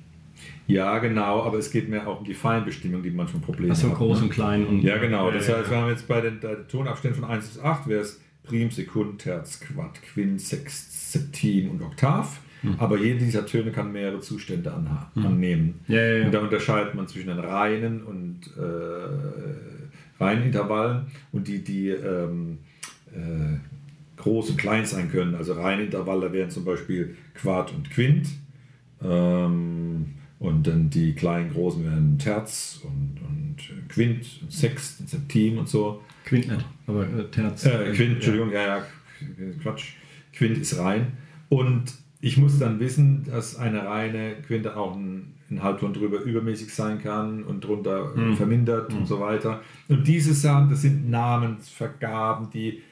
Speaker 4: Ja, genau, aber es geht mehr auch um die Feinbestimmung, die manchmal Probleme
Speaker 2: Achso,
Speaker 4: hat.
Speaker 2: groß
Speaker 4: ne?
Speaker 2: und klein und.
Speaker 4: Ja, genau. Das
Speaker 2: Ja,
Speaker 4: heißt, wir haben jetzt bei den, bei den Tonabständen von 1 bis 8 wäre es Prim, Sekund, Terz, Quart, Quint, Sext, Septim und Oktav.
Speaker 2: Hm.
Speaker 4: Aber jede dieser Töne kann mehrere Zustände anha- annehmen.
Speaker 2: Ja, ja, ja.
Speaker 4: Und da unterscheidet man zwischen den reinen und äh, reinen Intervallen und die, die ähm, äh, groß und klein sein können. Also reine Intervalle wären zum Beispiel Quart und Quint. Ähm, und dann die kleinen, großen wären Terz und, und Quint und Sext und Septim und so.
Speaker 2: Quint nicht, aber äh, Terz.
Speaker 4: Äh, Quint, Entschuldigung, ja, ja, Quatsch. Quint ist rein. Und ich muss dann wissen, dass eine reine Quinte auch ein, ein Halbton drüber übermäßig sein kann und drunter äh, vermindert und so weiter. Und diese Sachen, das sind Namensvergaben, die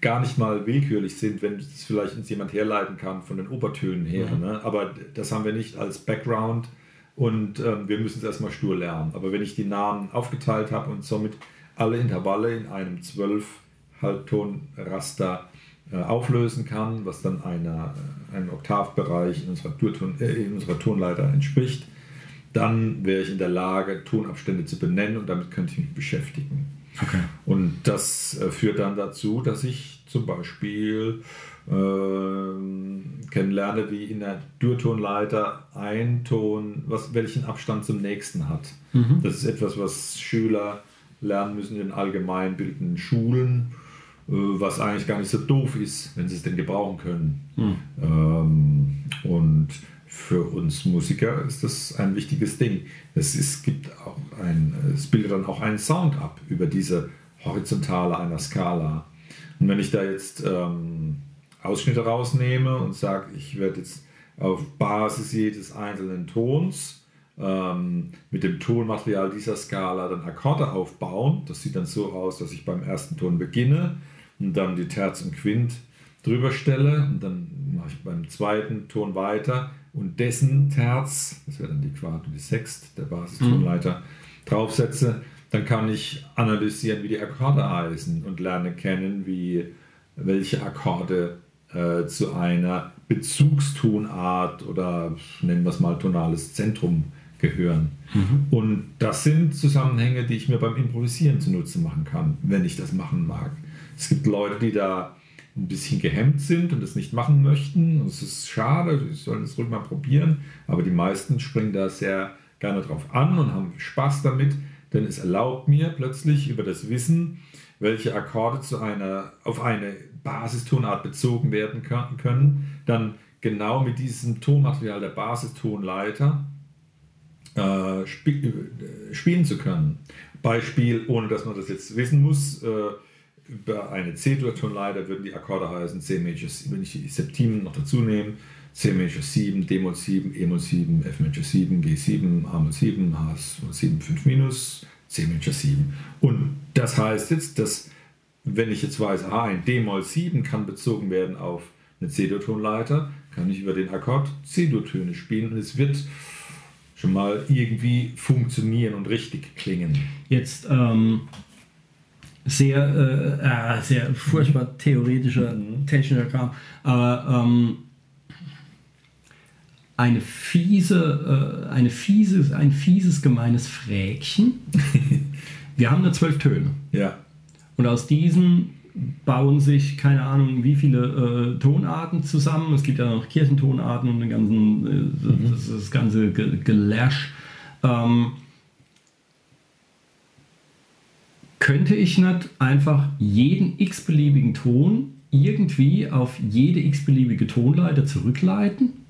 Speaker 4: gar nicht mal willkürlich sind, wenn es vielleicht uns jemand herleiten kann von den Obertönen her. Ne? Aber das haben wir nicht als Background und ähm, wir müssen es erstmal stur lernen. Aber wenn ich die Namen aufgeteilt habe und somit alle Intervalle in einem 12 Halbtonraster äh, auflösen kann, was dann einer, äh, einem Oktavbereich in unserer, Durton, äh, in unserer Tonleiter entspricht, dann wäre ich in der Lage, Tonabstände zu benennen und damit könnte ich mich beschäftigen.
Speaker 2: Okay.
Speaker 4: Und das äh, führt dann dazu, dass ich zum Beispiel ähm, kennenlerne, wie in der Durtonleiter ein Ton, was, welchen Abstand zum nächsten hat. Das ist etwas, was Schüler lernen müssen in allgemeinbildenden Schulen, äh, was eigentlich gar nicht so doof ist, wenn sie es denn gebrauchen können. Ähm, und für uns Musiker ist das ein wichtiges Ding. Es, ist, gibt auch ein, es bildet dann auch einen Sound ab über diese Horizontale einer Skala. Und wenn ich da jetzt ähm, Ausschnitte rausnehme und sage, ich werde jetzt auf Basis jedes einzelnen Tons ähm, mit dem Tonmaterial dieser Skala dann Akkorde aufbauen, das sieht dann so aus, dass ich beim ersten Ton beginne und dann die Terz und Quint drüber stelle und dann mache ich beim zweiten Ton weiter und dessen Terz, das wäre dann die Quart und die Sext, der Basistonleiter, draufsetze, dann kann ich analysieren, wie die Akkorde heißen und lerne kennen, wie, welche Akkorde äh, zu einer Bezugstonart oder nennen wir es mal tonales Zentrum gehören. Und das sind Zusammenhänge, die ich mir beim Improvisieren zunutze machen kann, wenn ich das machen mag. Es gibt Leute, die da ein bisschen gehemmt sind und das nicht machen möchten. Und es ist schade, sie sollen es ruhig mal probieren. Aber die meisten springen da sehr gerne drauf an und haben Spaß damit, denn es erlaubt mir plötzlich über das Wissen, welche Akkorde zu einer, auf eine Basistonart bezogen werden können, dann genau mit diesem Tonmaterial der Basistonleiter äh, spi äh, spielen zu können. Beispiel, ohne dass man das jetzt wissen muss, äh, über eine C-Dur-Tonleiter würden die Akkorde heißen C Major, wenn ich die Septimen noch dazu nehme, C Major 7, D-Moll 7, E-Moll 7, F Major 7, G7, A-Moll 7, H7, 5 minus, C Major 7. Und das heißt jetzt, dass wenn ich jetzt weiß, aha, ein D-Moll 7 kann bezogen werden auf eine C-Dur-Tonleiter, kann ich über den Akkord C-Dur-Töne spielen und es wird schon mal irgendwie funktionieren und richtig klingen.
Speaker 2: Jetzt ähm, sehr, äh, äh, sehr furchtbar theoretischer, technischer Kram, aber ähm, eine fiese, äh, eine fieses, ein fieses, gemeines Fräkchen. Wir haben nur zwölf Töne.
Speaker 4: Ja.
Speaker 2: Und aus diesen bauen sich, keine Ahnung, wie viele äh, Tonarten zusammen. Es gibt ja noch Kirchentonarten und den ganzen, äh, das, das ganze Ge Gelash. Ähm, könnte ich nicht einfach jeden x-beliebigen Ton irgendwie auf jede x-beliebige Tonleiter zurückleiten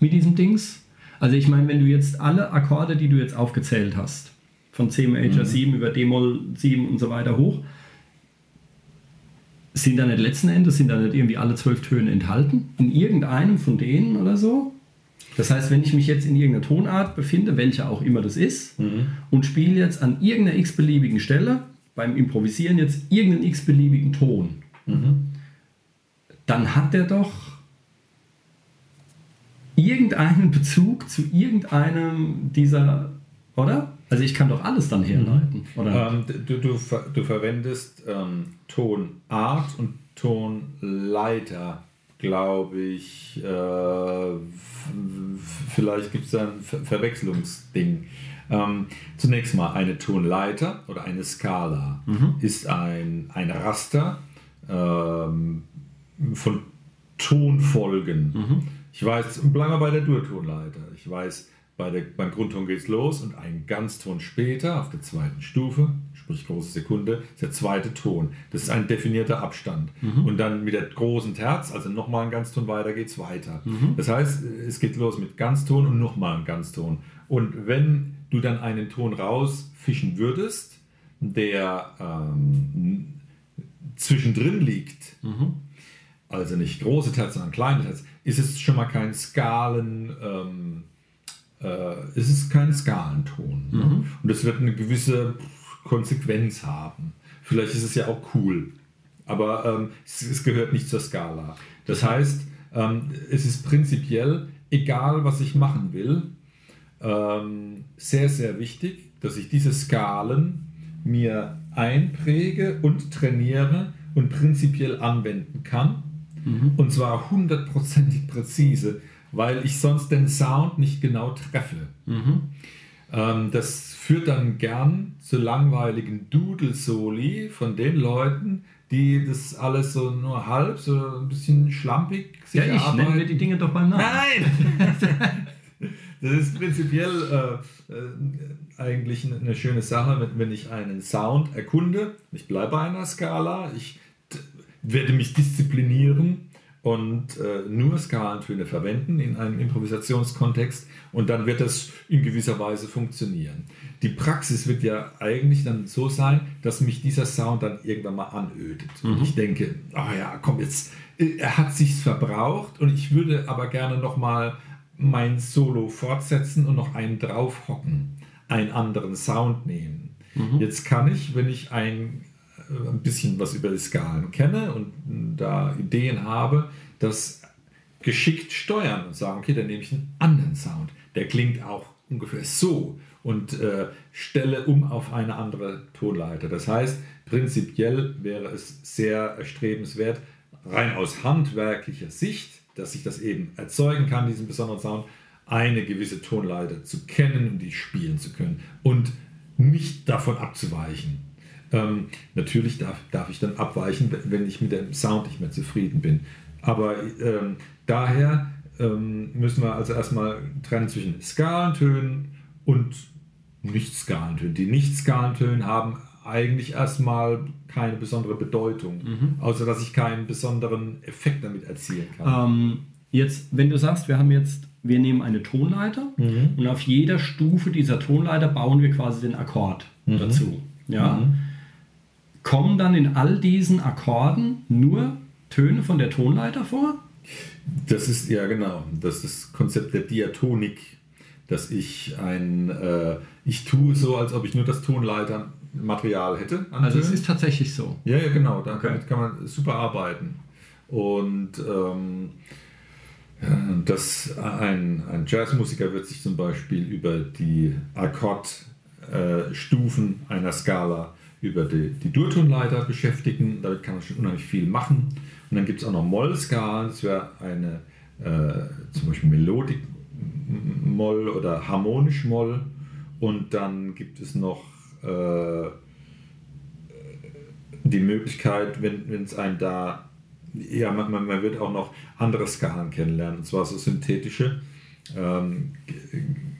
Speaker 2: mit diesem Dings? Also ich meine, wenn du jetzt alle Akkorde, die du jetzt aufgezählt hast, von C Major 7 über D-Moll 7 und so weiter hoch, sind da nicht letzten Endes, sind da nicht irgendwie alle zwölf Töne enthalten? In irgendeinem von denen oder so? Das heißt, wenn ich mich jetzt in irgendeiner Tonart befinde, welche auch immer das ist, und spiele jetzt an irgendeiner x-beliebigen Stelle, beim Improvisieren jetzt irgendeinen x-beliebigen Ton, dann hat der doch irgendeinen Bezug zu irgendeinem dieser, oder? Also ich kann doch alles dann herleiten, oder?
Speaker 4: Ähm, du, du, du verwendest ähm, Tonart und Tonleiter, glaube ich, äh, vielleicht gibt es da ein Ver Verwechslungsding. Ähm, zunächst mal eine Tonleiter oder eine Skala mhm. ist ein, ein Raster ähm, von Tonfolgen. Mhm. Ich weiß, bleiben wir bei der Durtonleiter. Ich weiß, bei der, beim Grundton geht es los und ein Ganzton später, auf der zweiten Stufe, sprich große Sekunde, ist der zweite Ton. Das ist ein definierter Abstand. Mhm. Und dann mit der großen Terz, also nochmal ein Ganzton weiter, geht es weiter. Mhm. Das heißt, es geht los mit Ganzton und nochmal ein Ganzton. Und wenn du dann einen Ton rausfischen würdest, der ähm, zwischendrin liegt, mhm. also nicht große Terz, sondern kleine Terz, ist es schon mal kein Skalen. Ähm, äh, es ist kein Skalenton. Ne? Mhm. Und es wird eine gewisse Konsequenz haben. Vielleicht ist es ja auch cool, aber ähm, es, es, gehört nicht zur Skala. Das heißt, ähm, es ist prinzipiell, egal was ich machen will, ähm, sehr, sehr wichtig, dass ich diese Skalen mir einpräge und trainiere und prinzipiell anwenden kann. Mhm. Und zwar hundertprozentig präzise weil ich sonst den Sound nicht genau treffe. Mhm. Ähm, das führt dann gern zu langweiligen Doodle-Soli von den Leuten, die das alles so nur halb, so ein bisschen schlampig
Speaker 2: sich Ja, ich arbeiten. nenne die Dinge doch beim Namen.
Speaker 4: Nein! das ist prinzipiell äh, äh, eigentlich eine schöne Sache, wenn ich einen Sound erkunde. Ich bleibe bei einer Skala, ich werde mich disziplinieren und äh, nur Skalentöne verwenden in einem Improvisationskontext und dann wird das in gewisser Weise funktionieren. Die Praxis wird ja eigentlich dann so sein, dass mich dieser Sound dann irgendwann mal anödet. Mhm. Und ich denke, ah oh ja, komm jetzt, er hat sich's verbraucht und ich würde aber gerne nochmal mein Solo fortsetzen und noch einen draufhocken, einen anderen Sound nehmen. Mhm. Jetzt kann ich, wenn ich ein äh, ein bisschen was über die Skalen kenne und da Ideen habe, das geschickt steuern und sagen, okay, dann nehme ich einen anderen Sound. Der klingt auch ungefähr so und äh, stelle um auf eine andere Tonleiter. Das heißt, prinzipiell wäre es sehr erstrebenswert, rein aus handwerklicher Sicht, dass ich das eben erzeugen kann, diesen besonderen Sound, eine gewisse Tonleiter zu kennen und die spielen zu können und nicht davon abzuweichen. Ähm, natürlich darf, darf ich dann abweichen, wenn ich mit dem Sound nicht mehr zufrieden bin. Aber ähm, daher ähm, müssen wir also erstmal trennen zwischen Skalentönen und Nicht-Skalentönen. Die Nicht-Skalentöne haben eigentlich erstmal keine besondere Bedeutung, mhm. außer dass ich keinen besonderen Effekt damit erzielen kann.
Speaker 2: Ähm, jetzt, wenn du sagst, wir haben jetzt, wir nehmen eine Tonleiter mhm. und auf jeder Stufe dieser Tonleiter bauen wir quasi den Akkord mhm. dazu. Ja. Mhm kommen dann in all diesen Akkorden nur Töne von der Tonleiter vor?
Speaker 4: Das ist ja genau, das ist das Konzept der Diatonik, dass ich ein, äh, ich tue so, als ob ich nur das Tonleitermaterial hätte.
Speaker 2: Also es ist tatsächlich so.
Speaker 4: Ja, ja, genau, damit okay. kann man super arbeiten. Und ähm, das, ein, ein Jazzmusiker wird sich zum Beispiel über die Akkordstufen äh, einer Skala über die, die Durtonleiter beschäftigen. Damit kann man schon unheimlich viel machen. Und dann gibt es auch noch Mollskalen. Das wäre eine äh, zum Beispiel Melodik Moll oder harmonisch Moll. Und dann gibt es noch äh, die Möglichkeit, wenn es einem da, ja, man, man, wird auch noch andere Skalen kennenlernen, und zwar so synthetische ähm,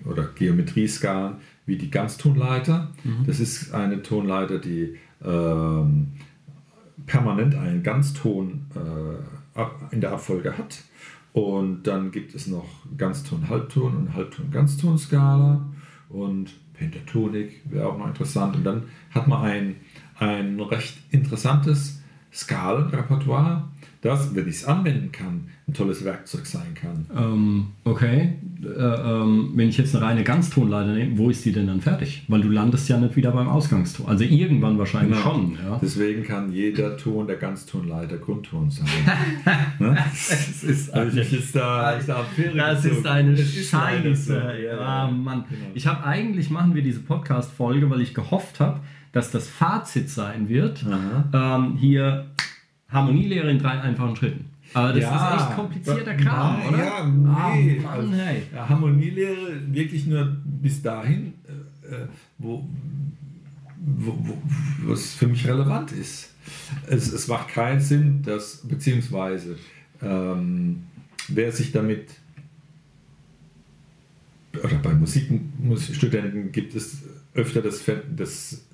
Speaker 4: oder Geometrieskalen, wie die Ganztonleiter. Mhm. Das ist eine Tonleiter, die ähm, permanent einen Ganzton äh, in der Abfolge hat. Und dann gibt es noch Ganzton, Halbton und Halbton, Ganztonskala und Pentatonik wäre auch noch interessant. Und dann hat man ein, ein recht interessantes Skalenrepertoire das, wenn ich es anwenden kann, ein tolles Werkzeug sein kann.
Speaker 2: Ähm, okay. Äh, ähm, wenn ich jetzt eine reine Ganztonleiter nehme, wo ist die denn dann fertig? Weil du landest ja nicht wieder beim Ausgangston. Also irgendwann wahrscheinlich genau. schon. Ja?
Speaker 4: Deswegen kann jeder Ton der Ganztonleiter Grundton sein. ne?
Speaker 2: das ist also
Speaker 4: ist da, ist da
Speaker 2: das ist eine Scheiße. So. Ja, ah, Mann. Genau. Ich habe eigentlich, machen wir diese Podcast-Folge, weil ich gehofft habe, dass das Fazit sein wird. Ähm, hier Harmonielehre in drei einfachen Schritten. Aber das
Speaker 4: Ja,
Speaker 2: ist echt komplizierter Kram,
Speaker 4: na,
Speaker 2: oder?
Speaker 4: Ja, nee.
Speaker 2: Ah, Mann,
Speaker 4: also,
Speaker 2: hey.
Speaker 4: ja, Harmonielehre wirklich nur bis dahin, äh, äh, wo, wo, wo, es für mich relevant ist. Es, es macht keinen Sinn, dass, beziehungsweise, ähm, wer sich damit, oder bei Musikstudenten gibt es öfter das, das,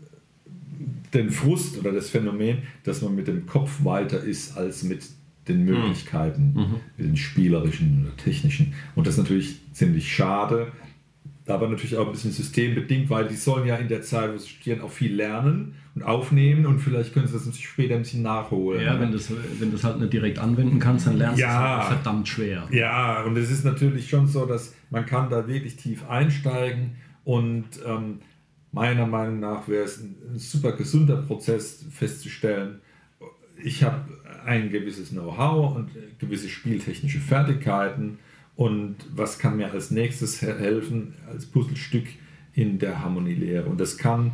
Speaker 4: den Frust oder das Phänomen, dass man mit dem Kopf weiter ist als mit den Möglichkeiten, mit den spielerischen oder technischen. Und das ist natürlich ziemlich schade, aber natürlich auch ein bisschen systembedingt, weil die sollen ja in der Zeit, wo sie studieren, auch viel lernen und aufnehmen und vielleicht können sie das später ein bisschen nachholen.
Speaker 2: Ja, wenn du das, wenn du das halt nicht direkt anwenden kannst, dann lernst du
Speaker 4: Ja.
Speaker 2: es halt verdammt schwer.
Speaker 4: Ja, und es ist natürlich schon so, dass man kann da wirklich tief einsteigen und ähm, meiner Meinung nach wäre es ein, super gesunder Prozess festzustellen, ich habe ein gewisses Know-how und gewisse spieltechnische Fertigkeiten und was kann mir als nächstes he- helfen als Puzzlestück in der Harmonielehre. Und das kann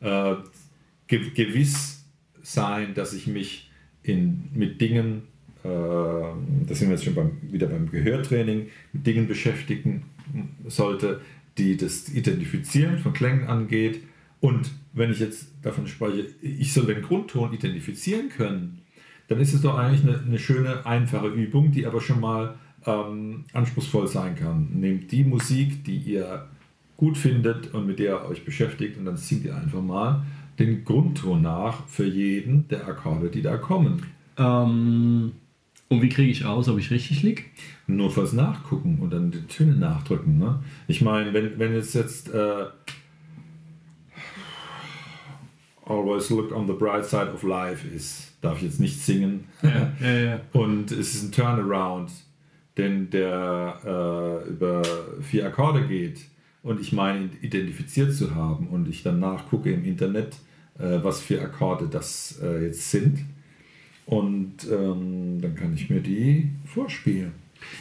Speaker 4: äh, ge gewiss sein, dass ich mich in, mit Dingen, äh, da sind wir jetzt schon beim, wieder beim Gehörtraining, mit Dingen beschäftigen sollte, die das Identifizieren von Klängen angeht. Und wenn ich jetzt davon spreche, ich soll den Grundton identifizieren können, dann ist es doch eigentlich eine, eine schöne, einfache Übung, die aber schon mal ähm, anspruchsvoll sein kann. Nehmt die Musik, die ihr gut findet und mit der ihr euch beschäftigt und dann singt ihr einfach mal den Grundton nach für jeden der Akkorde, die da kommen.
Speaker 2: Ähm, und wie kriege ich raus, ob ich richtig liege?
Speaker 4: Nur fürs Nachgucken und dann die Töne nachdrücken. Ne? Ich meine, wenn, wenn es jetzt äh, Always look on the bright side of life ist, darf ich jetzt nicht singen.
Speaker 2: Ja, ja, ja.
Speaker 4: Und es ist ein Turnaround, denn der äh, über vier Akkorde geht und ich meine identifiziert zu haben und ich dann nachgucke im Internet, äh, was für Akkorde das äh, jetzt sind. Und ähm, dann kann ich mir die vorspielen.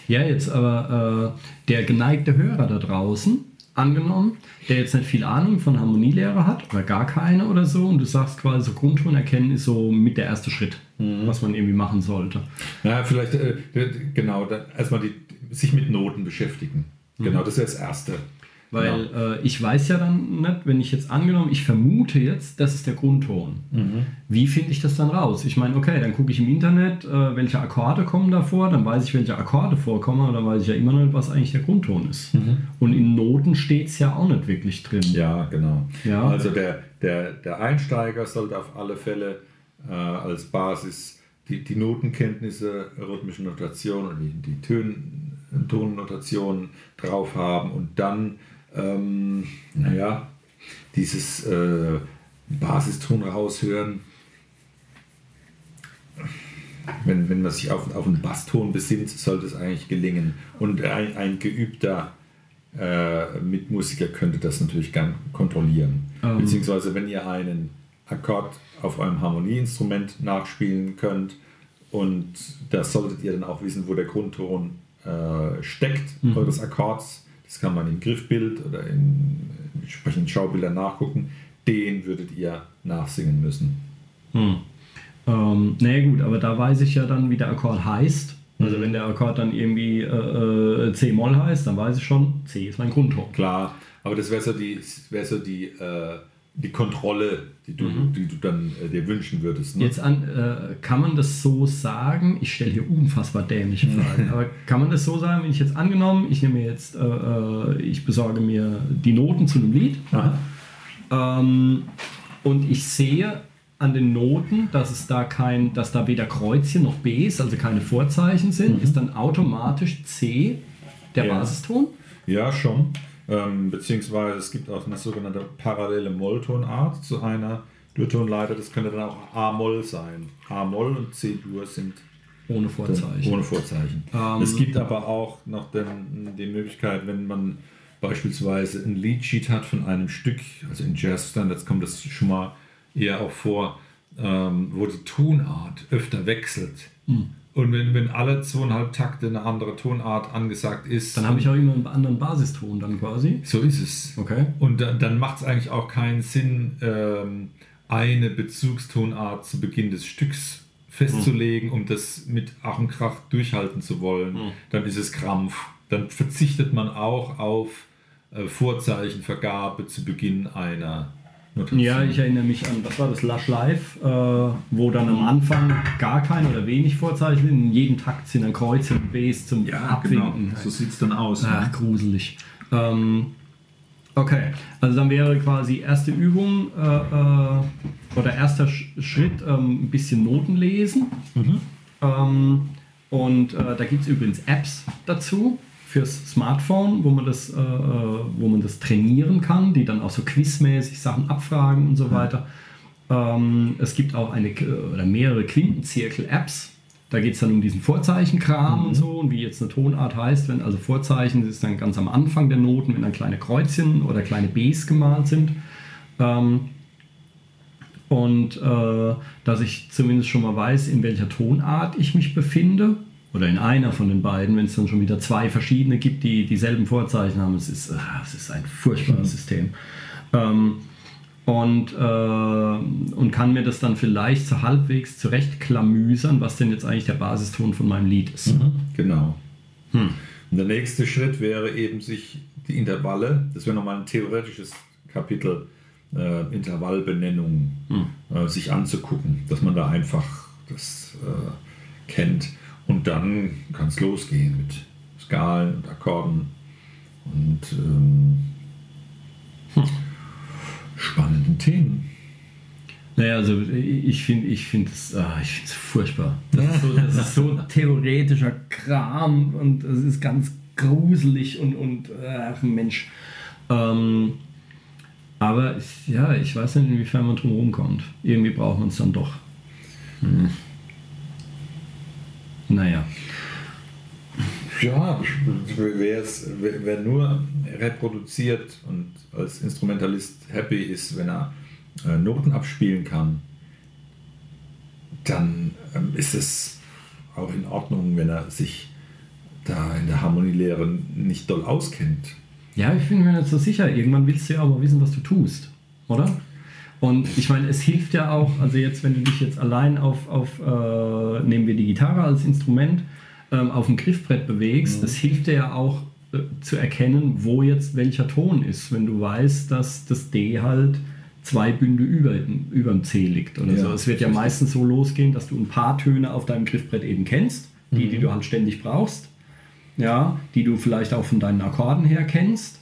Speaker 2: Ja, jetzt aber äh, der geneigte Hörer da draußen, angenommen, der jetzt nicht viel Ahnung von Harmonielehre hat oder gar keine oder so, und du sagst quasi so Grundton erkennen ist so mit der erste Schritt, was man irgendwie machen sollte.
Speaker 4: Ja, vielleicht, äh, genau, erstmal die, sich mit Noten beschäftigen. Genau, das ist das Erste.
Speaker 2: Weil äh, ich weiß ja dann nicht, wenn ich jetzt angenommen, ich vermute jetzt, das ist der Grundton. Wie finde ich das dann raus? Ich meine, okay, dann gucke ich im Internet, äh, welche Akkorde kommen da vor, dann weiß ich, welche Akkorde vorkommen, und dann weiß ich ja immer noch nicht, was eigentlich der Grundton ist. Und in Noten steht es ja auch nicht wirklich drin.
Speaker 4: Ja, genau.
Speaker 2: Ja.
Speaker 4: Also der, der, der Einsteiger sollte auf alle Fälle äh, als Basis die, die Notenkenntnisse, rhythmische Notation und die, die Tön, Tonnotation drauf haben und dann, ähm, naja, dieses äh, Basiston raushören. Wenn, wenn man sich auf, auf einen Basston besinnt, sollte es eigentlich gelingen. Und ein, ein geübter äh, Mitmusiker könnte das natürlich gern kontrollieren.
Speaker 2: Ähm.
Speaker 4: Beziehungsweise wenn ihr einen Akkord auf eurem Harmonieinstrument nachspielen könnt und da solltet ihr dann auch wissen, wo der Grundton äh, steckt, eures Akkords. Das kann man im Griffbild oder in entsprechenden Schaubildern nachgucken. Den würdet ihr nachsingen müssen.
Speaker 2: Hm. Ähm, naja gut, aber da weiß ich ja dann, wie der Akkord heißt. Also wenn der Akkord dann irgendwie äh, äh, C-Moll heißt, dann weiß ich schon, C ist mein Grundton.
Speaker 4: Klar, aber das wäre so die, wär so die, äh, die Kontrolle, die du, die du dann äh, dir wünschen würdest. Ne?
Speaker 2: Jetzt an, äh, kann man das so sagen, ich stelle hier unfassbar dämliche Fragen, aber kann man das so sagen, wenn ich jetzt angenommen, ich nehme jetzt, äh, äh, ich besorge mir die Noten zu einem Lied ähm, und ich sehe an den Noten, dass es da kein, dass da weder Kreuzchen noch Bs, also keine Vorzeichen sind, ist dann automatisch C der
Speaker 4: Ja.
Speaker 2: Basiston?
Speaker 4: Ja, schon. Ähm, beziehungsweise es gibt auch eine sogenannte parallele Molltonart zu einer Durtonleiter. Das könnte dann auch A-Moll sein. A-Moll und C-Dur sind
Speaker 2: Ohne Vorzeichen.
Speaker 4: Ohne Vorzeichen.
Speaker 2: Ähm.
Speaker 4: es gibt aber auch noch den, die Möglichkeit, wenn man beispielsweise ein Leadsheet hat von einem Stück, also in Jazz-Standards kommt das schon mal eher auch vor, ähm, wo die Tonart öfter wechselt.
Speaker 2: Hm.
Speaker 4: Und wenn, wenn alle zweieinhalb Takte eine andere Tonart angesagt ist,
Speaker 2: Dann habe ich auch immer einen anderen Basiston dann quasi.
Speaker 4: so ist es.
Speaker 2: Okay.
Speaker 4: Und dann, dann macht es eigentlich auch keinen Sinn, ähm, eine Bezugstonart zu Beginn des Stücks festzulegen, um das mit Ach und Krach durchhalten zu wollen, dann ist es Krampf. Dann verzichtet man auch auf äh, Vorzeichenvergabe zu Beginn einer Notation.
Speaker 2: Ja, ich erinnere mich an, was war das, Lush Live, äh, wo dann am Anfang gar kein oder wenig Vorzeichen, in jedem Takt sind dann Kreuze und Bs zum
Speaker 4: ja, genau.
Speaker 2: Abwinken.
Speaker 4: So sieht es dann aus.
Speaker 2: Ach, gruselig. Ähm, okay, also dann wäre quasi erste Übung äh, äh, oder erster Sch Schritt ähm, ein bisschen Noten lesen. Ähm, und äh, da gibt es übrigens Apps dazu fürs Smartphone, wo man, das, äh, äh, wo man das trainieren kann, die dann auch so quizmäßig Sachen abfragen und so weiter. Ähm, es gibt auch eine oder mehrere Quintenzirkel-Apps. Da geht es dann um diesen Vorzeichenkram und so und wie jetzt eine Tonart heißt. Wenn also Vorzeichen ist dann ganz am Anfang der Noten, wenn dann kleine Kreuzchen oder kleine Bs gemalt sind. Ähm, und äh, dass ich zumindest schon mal weiß, in welcher Tonart ich mich befinde. Oder in einer von den beiden, wenn es dann schon wieder zwei verschiedene gibt, die dieselben Vorzeichen haben. Es ist, äh, es ist ein furchtbares System. Ähm, und, äh, und kann mir das dann vielleicht so halbwegs zurechtklamüsern, was denn jetzt eigentlich der Basiston von meinem Lied ist.
Speaker 4: Genau. Und der nächste Schritt wäre eben sich die Intervalle, das wäre nochmal ein theoretisches Kapitel, äh, Intervallbenennung, äh, sich anzugucken, dass man da einfach das äh, kennt. Und dann kann es losgehen mit Skalen und Akkorden und ähm, spannenden Themen.
Speaker 2: Naja, also ich finde ich find es ah, ich find's furchtbar. Das ist, so, das ist so theoretischer Kram und es ist ganz gruselig und, und ach Mensch. Ähm, aber ich, ja, ich weiß nicht, inwiefern man drum rumkommt. Irgendwie braucht man es dann doch. Hm. Naja.
Speaker 4: Ja, wer, nur reproduziert und als Instrumentalist happy ist, wenn er äh, Noten abspielen kann, dann ähm, ist es auch in Ordnung, wenn er sich da in der Harmonielehre nicht doll auskennt.
Speaker 2: Ja, ich bin mir nicht so sicher. Irgendwann willst du ja auch mal wissen, was du tust, oder? Und ich meine, es hilft ja auch, also jetzt, wenn du dich jetzt allein auf, auf äh, nehmen wir die Gitarre als Instrument, ähm, auf dem Griffbrett bewegst,
Speaker 4: Mhm.
Speaker 2: das hilft dir ja auch äh, zu erkennen, wo jetzt welcher Ton ist, wenn du weißt, dass das D halt zwei Bünde über, über dem C liegt oder
Speaker 4: Ja,
Speaker 2: so. Es wird ja meistens so losgehen, dass du ein paar Töne auf deinem Griffbrett eben kennst, die,
Speaker 4: Mhm.
Speaker 2: die du halt ständig brauchst, ja, die du vielleicht auch von deinen Akkorden her kennst.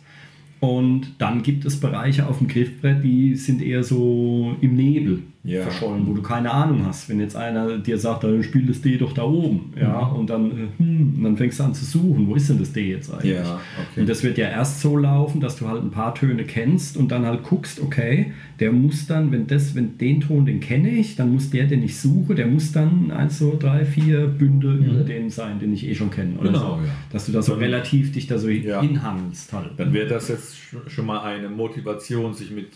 Speaker 2: Und dann gibt es Bereiche auf dem Griffbrett, die sind eher so im Nebel
Speaker 4: Ja.
Speaker 2: verschollen, wo du keine Ahnung hast. Wenn jetzt einer dir sagt, dann spiel das D doch da oben, ja,
Speaker 4: Mhm.
Speaker 2: und dann, äh, hm, und dann fängst du an zu suchen, wo ist denn das D jetzt eigentlich?
Speaker 4: Ja, okay.
Speaker 2: Und das wird ja erst so laufen, dass du halt ein paar Töne kennst und dann halt guckst, okay, der muss dann, wenn das, wenn den Ton, den kenne ich, dann muss der, den ich suche, der muss dann 1, 2, 3, 4 Bünde über den sein, den ich eh schon kenne. Oder
Speaker 4: Genau,
Speaker 2: so.
Speaker 4: ja.
Speaker 2: Dass du da so relativ dich da so
Speaker 4: Ja.
Speaker 2: hinhangelst halt.
Speaker 4: Dann wäre das jetzt sch- schon mal eine Motivation, sich mit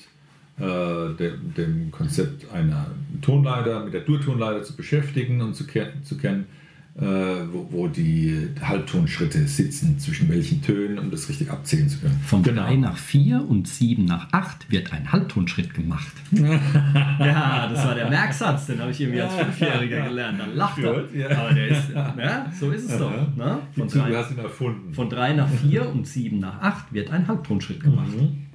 Speaker 4: dem, dem Konzept einer Tonleiter, mit der Durtonleiter zu beschäftigen und zu, zu kennen, äh, wo, wo die Halbtonschritte sitzen, zwischen welchen Tönen, um das richtig abzählen zu können.
Speaker 2: Von
Speaker 4: Genau.
Speaker 2: 3 nach 4 und 7 nach 8 wird ein Halbtonschritt gemacht. ja, das war der Merksatz, den habe ich irgendwie als Fünfjähriger gelernt. Dann lacht er.
Speaker 4: Ja.
Speaker 2: Aber der ist, ja, so ist es doch. Ne? Von,
Speaker 4: Du
Speaker 2: drei,
Speaker 4: hast ihn erfunden.
Speaker 2: von 3 nach 4 und 7 nach 8 wird ein Halbtonschritt gemacht.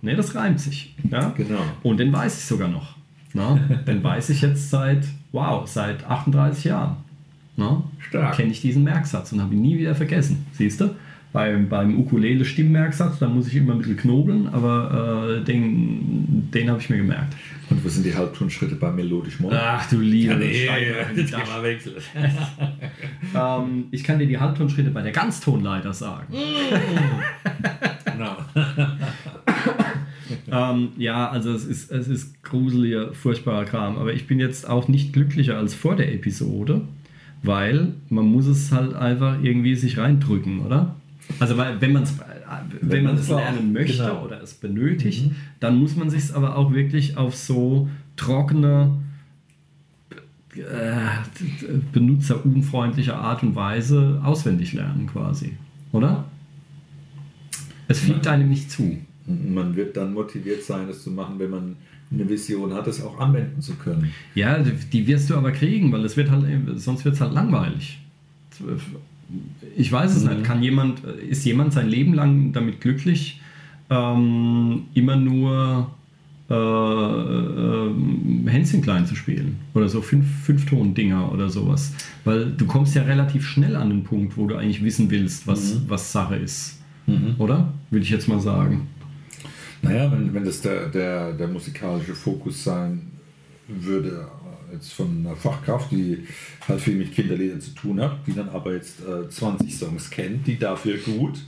Speaker 2: Ne, das reimt sich. Ja?
Speaker 4: Genau.
Speaker 2: Und den weiß ich sogar noch. Ne? Den weiß ich jetzt seit, wow, seit 38 Jahren. Ne?
Speaker 4: Stark.
Speaker 2: Kenne ich diesen Merksatz und habe ihn nie wieder vergessen. Siehst du? Beim, beim Ukulele-Stimmmerksatz, da muss ich immer ein bisschen knobeln, aber äh, den, den habe ich mir gemerkt.
Speaker 4: Und wo sind die Halbtonschritte bei melodisch Moll?
Speaker 2: Ach du lieber
Speaker 4: das Themawechsel.
Speaker 2: ähm, Ich kann dir die Halbtonschritte bei der Ganztonleiter sagen.
Speaker 4: Genau.
Speaker 2: ähm, ja, also es ist, es ist gruseliger, furchtbarer Kram. Aber ich bin jetzt auch nicht glücklicher als vor der Episode, weil man muss es halt einfach irgendwie sich reindrücken, oder? Also weil, wenn man es wenn
Speaker 4: Wenn
Speaker 2: man es lernen möchte
Speaker 4: genau.
Speaker 2: oder es benötigt, dann muss man sich es aber auch wirklich auf so trockene, äh, benutzerunfreundliche Art und Weise auswendig lernen quasi, oder? Es fliegt einem nicht zu.
Speaker 4: man wird dann motiviert sein, das zu machen, wenn man eine Vision hat, es auch anwenden zu können.
Speaker 2: Ja, die wirst du aber kriegen, weil es wird halt, sonst wird es halt langweilig. Ich weiß es mhm. nicht. Kann jemand, ist jemand sein Leben lang damit glücklich, ähm, immer nur äh, äh, Hänschen klein zu spielen oder so fünf, Fünfton-Dinger oder sowas. Weil du kommst ja relativ schnell an den Punkt, wo du eigentlich wissen willst, was, mhm. was Sache ist. Mhm. Oder? Würde ich jetzt mal sagen.
Speaker 4: Naja, wenn, wenn das der, der, der musikalische Fokus sein würde, jetzt von einer Fachkraft, die halt viel mit Kinderliedern zu tun hat, die dann aber jetzt äh, 20 Songs kennt, die dafür gut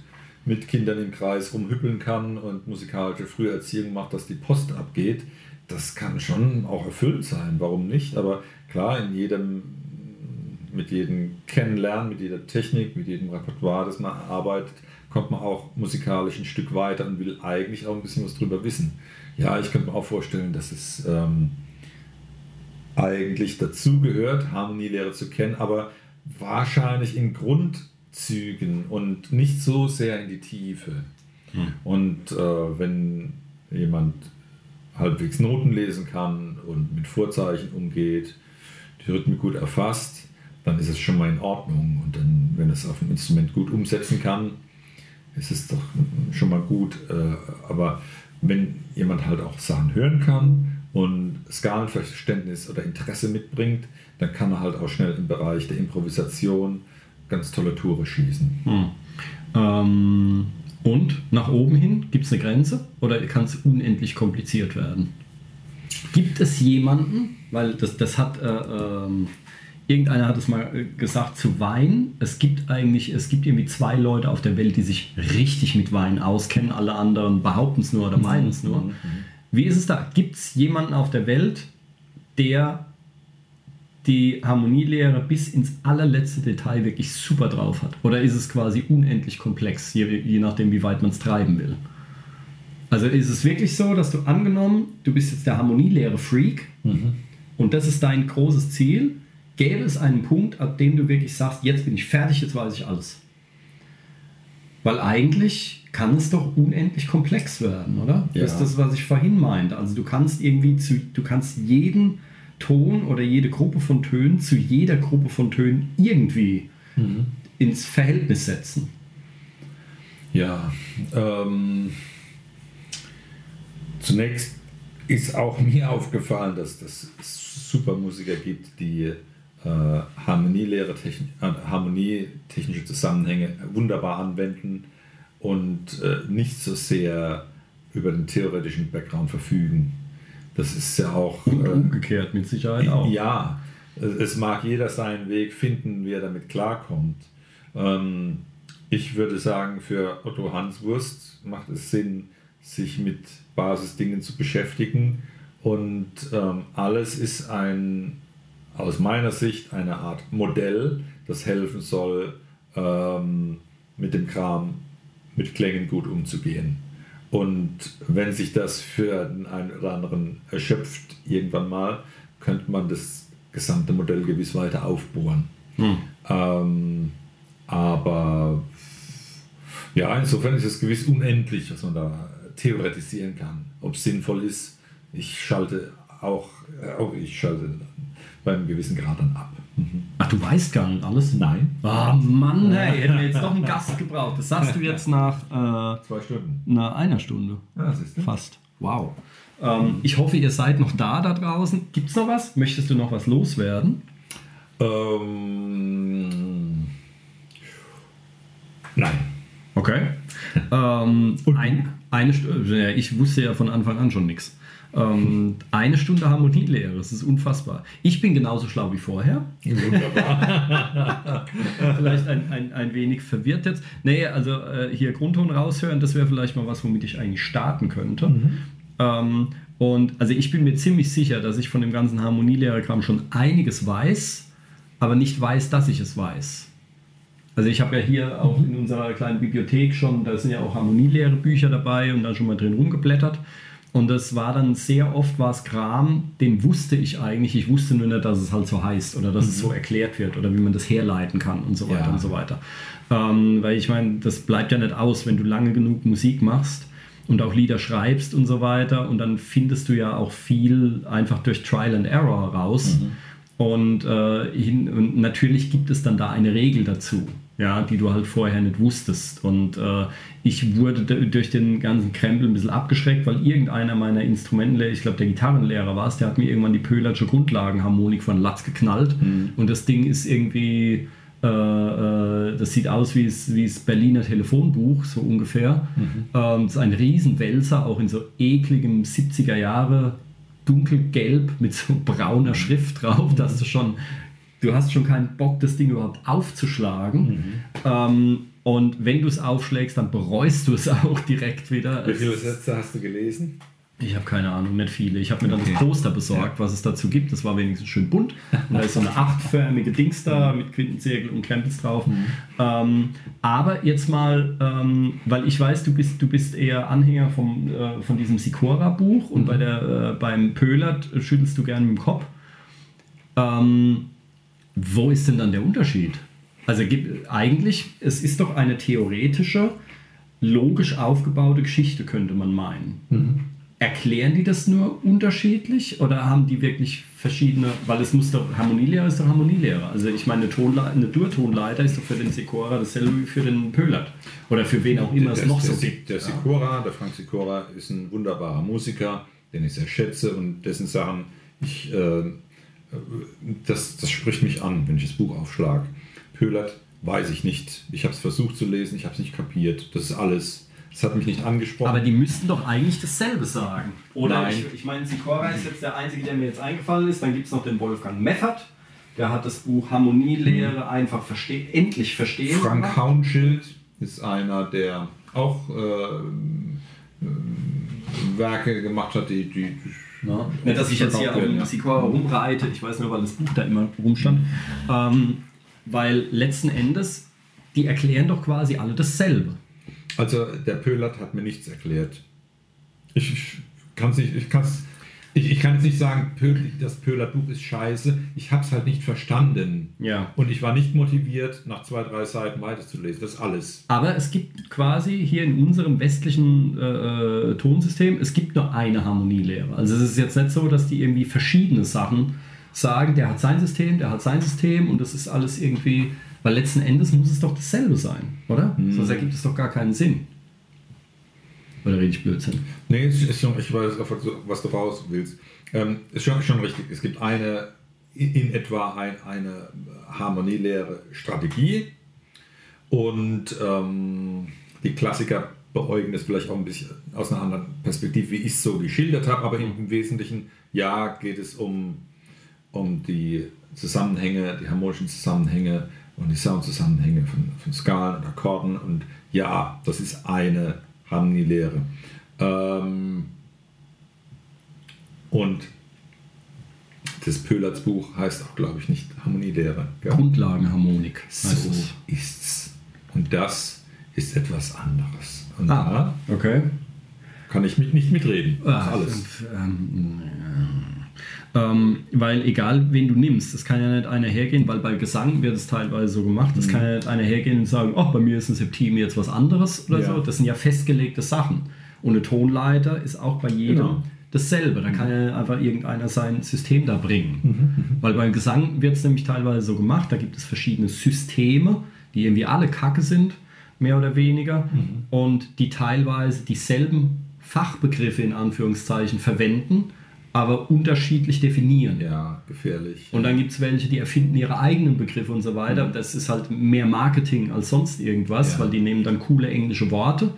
Speaker 4: mit Kindern im Kreis rumhüppeln kann und musikalische Früherziehung macht, dass die Post abgeht, das kann schon auch erfüllt sein. Warum nicht? Aber klar, in jedem, mit jedem Kennenlernen, mit jeder Technik, mit jedem Repertoire, das man arbeitet, kommt man auch musikalisch ein Stück weiter und will eigentlich auch ein bisschen was drüber wissen. Ja, ich könnte mir auch vorstellen, dass es ähm, eigentlich dazugehört, Harmonielehre zu kennen, aber wahrscheinlich in Grundzügen und nicht so sehr in die Tiefe. Hm. Und äh, wenn jemand halbwegs Noten lesen kann und mit Vorzeichen umgeht, die Rhythmik gut erfasst, dann ist es schon mal in Ordnung. Und dann, wenn es auf dem Instrument gut umsetzen kann, ist es doch schon mal gut. Äh, aber wenn jemand halt auch Sachen hören kann und Skalenverständnis oder Interesse mitbringt, dann kann er halt auch schnell im Bereich der Improvisation ganz tolle Tore schießen. Hm.
Speaker 2: Ähm, und nach oben hin gibt es eine Grenze oder kann es unendlich kompliziert werden? Gibt es jemanden, weil das, das hat äh, ähm, irgendeiner hat es mal äh, gesagt zu Wein. Es gibt eigentlich, es gibt irgendwie zwei Leute auf der Welt, die sich richtig mit Wein auskennen. Alle anderen behaupten es nur oder mhm. meinen es nur. Mhm. Wie ist es da? Gibt es jemanden auf der Welt, der die Harmonielehre bis ins allerletzte Detail wirklich super drauf hat? Oder ist es quasi unendlich komplex, je, je nachdem, wie weit man es treiben will? Also ist es wirklich so, dass du angenommen, du bist jetzt der Harmonielehre-Freak mhm. und das ist dein großes Ziel gäbe es einen Punkt, ab dem du wirklich sagst, jetzt bin ich fertig, jetzt weiß ich alles. Weil eigentlich kann es doch unendlich komplex werden, oder? Ja. Das ist das, was ich vorhin meinte. Also du kannst irgendwie zu, du kannst jeden Ton oder jede Gruppe von Tönen zu jeder Gruppe von Tönen irgendwie mhm. ins Verhältnis setzen.
Speaker 4: Ja, ähm, zunächst ist auch mir aufgefallen, dass es super Musiker gibt, die äh, Harmonielehre, techn äh, harmonietechnische Zusammenhänge wunderbar anwenden und äh, nicht so sehr über den theoretischen Background verfügen. Das ist ja auch.
Speaker 2: Und äh, umgekehrt mit Sicherheit auch.
Speaker 4: Ja, es mag jeder seinen Weg finden, wie er damit klarkommt. Ähm, ich würde sagen, für Otto Hanswurst macht es Sinn, sich mit Basisdingen zu beschäftigen. Und ähm, alles ist ein aus meiner Sicht eine Art Modell, das helfen soll, ähm, mit dem Kram, mit Klängen gut umzugehen. Und wenn sich das für den einen oder anderen erschöpft, irgendwann mal, könnte man das gesamte Modell gewiss weiter aufbohren. Hm. Ähm, aber ja, insofern ist es gewiss unendlich, was man da theoretisieren kann. Ob es sinnvoll ist, ich schalte auch, auch ich schalte beim gewissen Grad dann ab.
Speaker 2: Mhm. Ach, du weißt gar nicht alles?
Speaker 4: Nein.
Speaker 2: Ah, oh, Mann, hey, hätten wir jetzt noch einen Gast gebraucht. Das sagst du jetzt nach
Speaker 4: äh, zwei Stunden.
Speaker 2: Nach einer Stunde.
Speaker 4: Ja, das ist
Speaker 2: Fast. Wow. Ähm, ich hoffe, ihr seid noch da da draußen. Gibt es noch was? Möchtest du noch was loswerden?
Speaker 4: Ähm, nein.
Speaker 2: Okay. ähm, ein, eine, ich wusste ja von Anfang an schon nichts. Ähm, eine Stunde Harmonielehre, das ist unfassbar. Ich bin genauso schlau wie vorher. Wunderbar. vielleicht ein, ein, ein wenig verwirrt jetzt. Nee, also äh, hier Grundton raushören, das wäre vielleicht mal was, womit ich eigentlich starten könnte. Mhm. Ähm, und also ich bin mir ziemlich sicher, dass ich von dem ganzen Harmonielehre-Kram schon einiges weiß, aber nicht weiß, dass ich es weiß. Also ich habe ja hier auch in unserer kleinen Bibliothek schon, da sind ja auch Harmonielehre-Bücher dabei und dann schon mal drin rumgeblättert. Und das war dann sehr oft was Kram, den wusste ich eigentlich. Ich wusste nur nicht, dass es halt so heißt oder dass mhm. es so erklärt wird oder wie man das herleiten kann und so weiter ja. und so weiter. Ähm, weil ich meine, das bleibt ja nicht aus, wenn du lange genug Musik machst, und auch Lieder schreibst und so weiter. Und dann findest du ja auch viel einfach durch Trial and Error heraus. Mhm. Und, äh, hin, und natürlich gibt es dann da eine Regel dazu ja, die du halt vorher nicht wusstest. Und äh, ich wurde durch den ganzen Krempel ein bisschen abgeschreckt, weil irgendeiner meiner Instrumentenlehrer, ich glaube der Gitarrenlehrer war es, der hat mir irgendwann die Pöhlersche Grundlagenharmonik von Latz geknallt. Mhm. Und das Ding ist irgendwie, äh, äh, das sieht aus wie das Berliner Telefonbuch, so ungefähr. Mhm. Ähm, das ist ein Riesenwälzer, auch in so ekligem 70er Jahre dunkelgelb mit so brauner Schrift drauf, dass du schon du hast schon keinen Bock, das Ding überhaupt aufzuschlagen. Mhm. Ähm, und wenn du es aufschlägst, dann bereust du es auch direkt wieder.
Speaker 4: Wie viele Sätze hast du gelesen?
Speaker 2: Ich habe keine Ahnung, nicht viele. Ich habe mir dann okay. das Poster besorgt, was es dazu gibt. Das war wenigstens schön bunt. Und da ist so eine achtförmige Dings da mit Quintenzirkel und Krempels drauf. Mhm. Ähm, aber jetzt mal, ähm, weil ich weiß, du bist, du bist eher Anhänger vom, äh, von diesem Sikora-Buch und mhm. bei der, äh, beim Pölert schüttelst du gerne mit dem Kopf. Ähm, wo ist denn dann der Unterschied? Also eigentlich, es ist doch eine theoretische, logisch aufgebaute Geschichte, könnte man meinen. Mhm. Erklären die das nur unterschiedlich oder haben die wirklich verschiedene, weil es muss doch, Harmonielehrer ist doch Harmonielehrer. Also ich meine, eine, eine Dur-Tonleiter ist doch für den Sikora dasselbe wie für den Pölert. Oder für wen auch immer der, es noch
Speaker 4: der,
Speaker 2: so gibt.
Speaker 4: Der Sikora, der Frank Sikora, ist ein wunderbarer Musiker, den ich sehr schätze und dessen Sachen ich äh, das, das spricht mich an, wenn ich das Buch aufschlage. Pölert weiß ich nicht. Ich habe es versucht zu lesen, ich habe es nicht kapiert. Das ist alles. Das hat mich nicht angesprochen.
Speaker 2: Aber die müssten doch eigentlich dasselbe sagen. Oder Nein. ich, ich meine, Sikora ist jetzt der einzige, der mir jetzt eingefallen ist. Dann gibt es noch den Wolfgang Meffert. Der hat das Buch Harmonielehre mhm. einfach verste endlich verstehen.
Speaker 4: Frank Haunschild ist einer, der auch äh, äh, Werke gemacht hat, die, die
Speaker 2: ja. Nicht, dass ich jetzt hier um ja. Sikora rumreite, ich weiß nur, weil das Buch da immer rumstand. Ähm, weil letzten Endes, die erklären doch quasi alle dasselbe.
Speaker 4: Also der Pölert hat mir nichts erklärt. Ich, ich kann es nicht, ich kann es ich, ich kann jetzt nicht sagen, das Pöhler-Buch ist scheiße. Ich habe es halt nicht verstanden.
Speaker 2: Ja.
Speaker 4: Und ich war nicht motiviert, nach zwei, drei Seiten weiterzulesen. Das ist alles.
Speaker 2: Aber es gibt quasi hier in unserem westlichen äh, äh, Tonsystem, es gibt nur eine Harmonielehre. Also es ist jetzt nicht so, dass die irgendwie verschiedene Sachen sagen, der hat sein System, der hat sein System und das ist alles irgendwie, weil letzten Endes muss es doch dasselbe sein, oder? Mhm. Sonst ergibt es doch gar keinen Sinn. Oder rede ich Blödsinn?
Speaker 4: Nee, ist schon, ich weiß, was du raus willst. Ähm, ist schon, schon richtig. Es gibt eine, in etwa ein, eine harmonieleere Strategie und ähm, die Klassiker beäugen das vielleicht auch ein bisschen aus einer anderen Perspektive, wie ich es so geschildert habe, aber im Wesentlichen, ja, geht es um, um die Zusammenhänge, die harmonischen Zusammenhänge und die Soundzusammenhänge von, von Skalen und Akkorden und ja, das ist eine Harmonielehre. Ähm, und das Pöhlerts Buch heißt auch, glaube ich, nicht Harmonielehre.
Speaker 2: Gell? Grundlagenharmonik
Speaker 4: so es. ist's. Und das ist etwas anderes. Und
Speaker 2: ah, okay.
Speaker 4: kann ich mit, nicht mitreden. Ah, alles. Ähm,
Speaker 2: ähm, weil egal, wen du nimmst, das kann ja nicht einer hergehen, weil bei Gesang wird es teilweise so gemacht, das mhm. kann ja nicht einer hergehen und sagen, oh, bei mir ist ein Septim jetzt was anderes oder ja. so. Das sind ja festgelegte Sachen. Und eine Tonleiter ist auch bei jedem genau. dasselbe. Da kann ja einfach irgendeiner sein System da bringen. Mhm. mhm. Weil beim Gesang wird es nämlich teilweise so gemacht, da gibt es verschiedene Systeme, die irgendwie alle kacke sind, mehr oder weniger, mhm. und die teilweise dieselben Fachbegriffe in Anführungszeichen verwenden aber unterschiedlich definieren.
Speaker 4: Ja, gefährlich.
Speaker 2: Und dann gibt es welche, die erfinden ihre eigenen Begriffe und so weiter. Mhm. Das ist halt mehr Marketing als sonst irgendwas, ja. weil die nehmen dann coole englische Worte.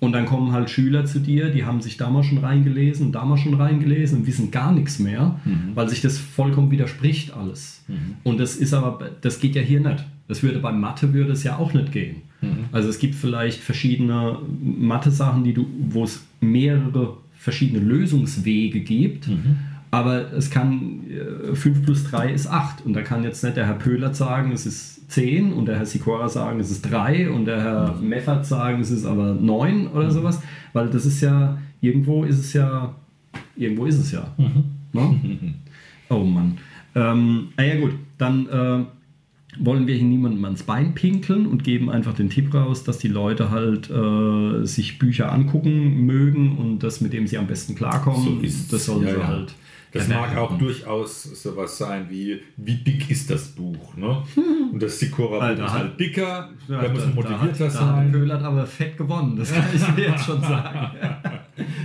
Speaker 2: Und dann kommen halt Schüler zu dir, die haben sich da mal schon reingelesen und da mal schon reingelesen und wissen gar nichts mehr, mhm. weil sich das vollkommen widerspricht alles. Mhm. Und das ist aber, das geht ja hier nicht. Das würde bei Mathe würde es ja auch nicht gehen. Mhm. Also es gibt vielleicht verschiedene Mathe-Sachen, die du, wo es mehrere verschiedene Lösungswege gibt. Mhm. Aber es kann, 5 äh, plus 3 ist 8. Und da kann jetzt nicht der Herr Pöhlert sagen, es ist 10 und der Herr Sikora sagen, es ist 3 und der Herr mhm. Meffert sagen, es ist aber 9 oder mhm. sowas. Weil das ist ja, irgendwo ist es ja, irgendwo ist es ja. Mhm. Ne? Oh Mann. Ähm, ah ja gut, dann äh, wollen wir hier niemandem ans Bein pinkeln und geben einfach den Tipp raus, dass die Leute halt äh, sich Bücher angucken mögen und das, mit dem sie am besten klarkommen,
Speaker 4: So
Speaker 2: das sollen
Speaker 4: ja,
Speaker 2: sie
Speaker 4: ja.
Speaker 2: halt.
Speaker 4: Das mag auch durchaus sowas sein wie, wie dick ist das Buch? Ne? Und das Sikora-Buch ist halt dicker,
Speaker 2: Ja,
Speaker 4: da muss man
Speaker 2: da
Speaker 4: motivierter
Speaker 2: hat, Da hat
Speaker 4: sein.
Speaker 2: Köhlert aber fett gewonnen, das kann ich dir jetzt schon sagen.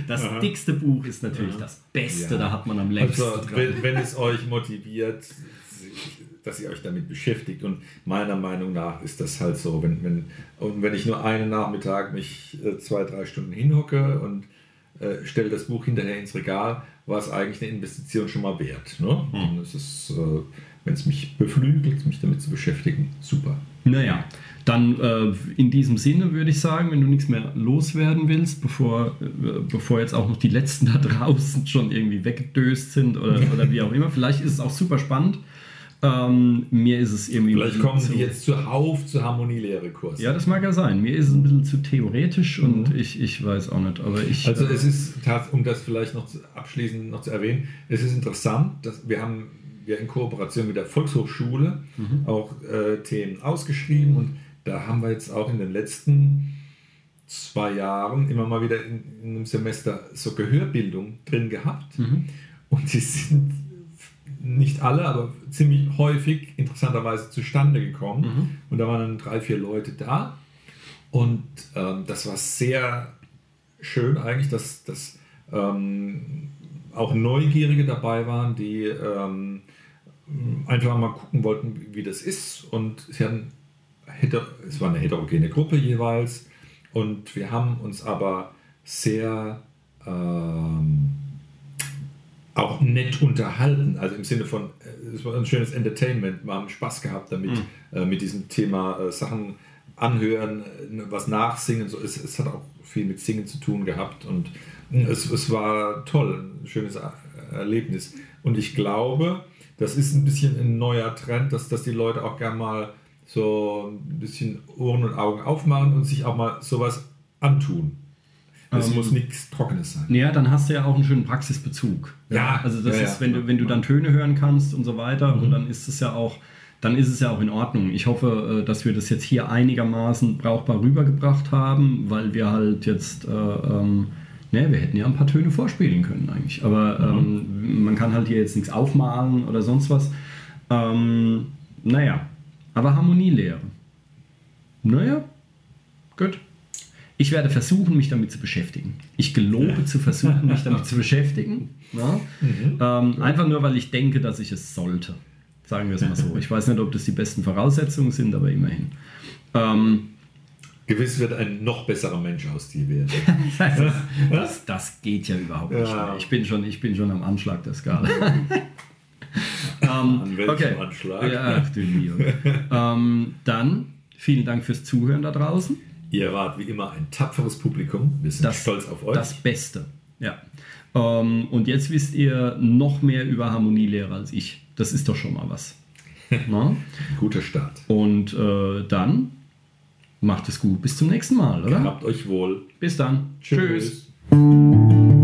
Speaker 2: Das dickste Buch ist natürlich das Beste,
Speaker 4: Ja.
Speaker 2: da hat man am längsten
Speaker 4: Also, wenn, wenn es euch motiviert, dass ihr euch damit beschäftigt. Und meiner Meinung nach ist das halt so, wenn, wenn, und wenn ich nur einen Nachmittag mich äh, zwei, drei Stunden hinhocke und äh, stelle das Buch hinterher ins Regal, war es eigentlich eine Investition schon mal wert. Ne? Und es ist, äh, wenn es mich beflügelt, mich damit zu beschäftigen, super.
Speaker 2: Naja, dann äh, in diesem Sinne würde ich sagen, wenn du nichts mehr loswerden willst, bevor, äh, bevor jetzt auch noch die letzten da draußen schon irgendwie weggedöst sind oder, oder wie auch immer, vielleicht ist es auch super spannend. Ähm, mir ist es irgendwie.
Speaker 4: Vielleicht kommen Sie jetzt zuhauf zu Harmonielehre-Kurs.
Speaker 2: Ja, das mag ja sein. Mir ist es ein bisschen zu theoretisch und ich, ich weiß auch nicht. Aber ich.
Speaker 4: Also es ist, um das vielleicht noch abschließend noch zu erwähnen, es ist interessant, dass wir haben ja in Kooperation mit der Volkshochschule auch äh, Themen ausgeschrieben und da haben wir jetzt auch in den letzten zwei Jahren immer mal wieder in, in einem Semester so Gehörbildung drin gehabt und die sind nicht alle, aber ziemlich häufig interessanterweise zustande gekommen und da waren dann drei, vier Leute da und ähm, das war sehr schön eigentlich, dass, dass ähm, auch Neugierige dabei waren, die ähm, einfach mal gucken wollten, wie das ist. Und sie heter- es war eine heterogene Gruppe jeweils. Und wir haben uns aber sehr ähm, auch nett unterhalten. Also im Sinne von, äh, es war ein schönes Entertainment. Wir haben Spaß gehabt damit, äh, mit diesem Thema äh, Sachen anhören, äh, was nachsingen. So, es, es hat auch viel mit Singen zu tun gehabt und äh, es, es war toll, ein schönes Er- Erlebnis. Und ich glaube, das ist ein bisschen ein neuer Trend, dass, dass die Leute auch gern mal so ein bisschen Ohren und Augen aufmachen und sich auch mal sowas antun. Es
Speaker 2: Ähm,
Speaker 4: muss nichts Trockenes sein.
Speaker 2: Ja, dann hast du ja auch einen schönen Praxisbezug.
Speaker 4: Ja,
Speaker 2: also das
Speaker 4: ja,
Speaker 2: ist, wenn du, wenn du dann Töne hören kannst und so weiter, und dann ist es ja auch, dann ist es ja auch in Ordnung. Ich hoffe, äh, dass wir das jetzt hier einigermaßen brauchbar rübergebracht haben, weil wir halt jetzt, äh, ähm, ne, wir hätten ja ein paar Töne vorspielen können eigentlich. Aber ähm, man kann halt hier jetzt nichts aufmalen oder sonst was. Ähm, naja, aber Harmonielehre. Naja, gut. Ich werde versuchen, mich damit zu beschäftigen. Ich gelobe zu versuchen, mich damit zu beschäftigen. Ja? Ähm, einfach nur, weil ich denke, dass ich es sollte. Sagen wir es mal so. Ich weiß nicht, ob das die besten Voraussetzungen sind, aber immerhin. Ähm,
Speaker 4: Gewiss wird ein noch besserer Mensch aus dir werden.
Speaker 2: das, das geht ja überhaupt nicht
Speaker 4: Ja.
Speaker 2: mehr. Ich bin, schon, ich bin schon am Anschlag der Skala. ähm,
Speaker 4: An welchem Anschlag?
Speaker 2: Ja, ach du ähm, dann vielen Dank fürs Zuhören da draußen.
Speaker 4: Ihr wart wie immer ein tapferes Publikum. Wir sind
Speaker 2: das,
Speaker 4: stolz auf euch.
Speaker 2: Das Beste. Ja. Ähm, und jetzt wisst ihr noch mehr über Harmonielehre als ich. Das ist doch schon mal was.
Speaker 4: Ein guter Start.
Speaker 2: Und äh, dann macht es gut. Bis zum nächsten Mal, oder?
Speaker 4: Habt euch wohl.
Speaker 2: Bis dann. Tschüss.
Speaker 4: Tschüss.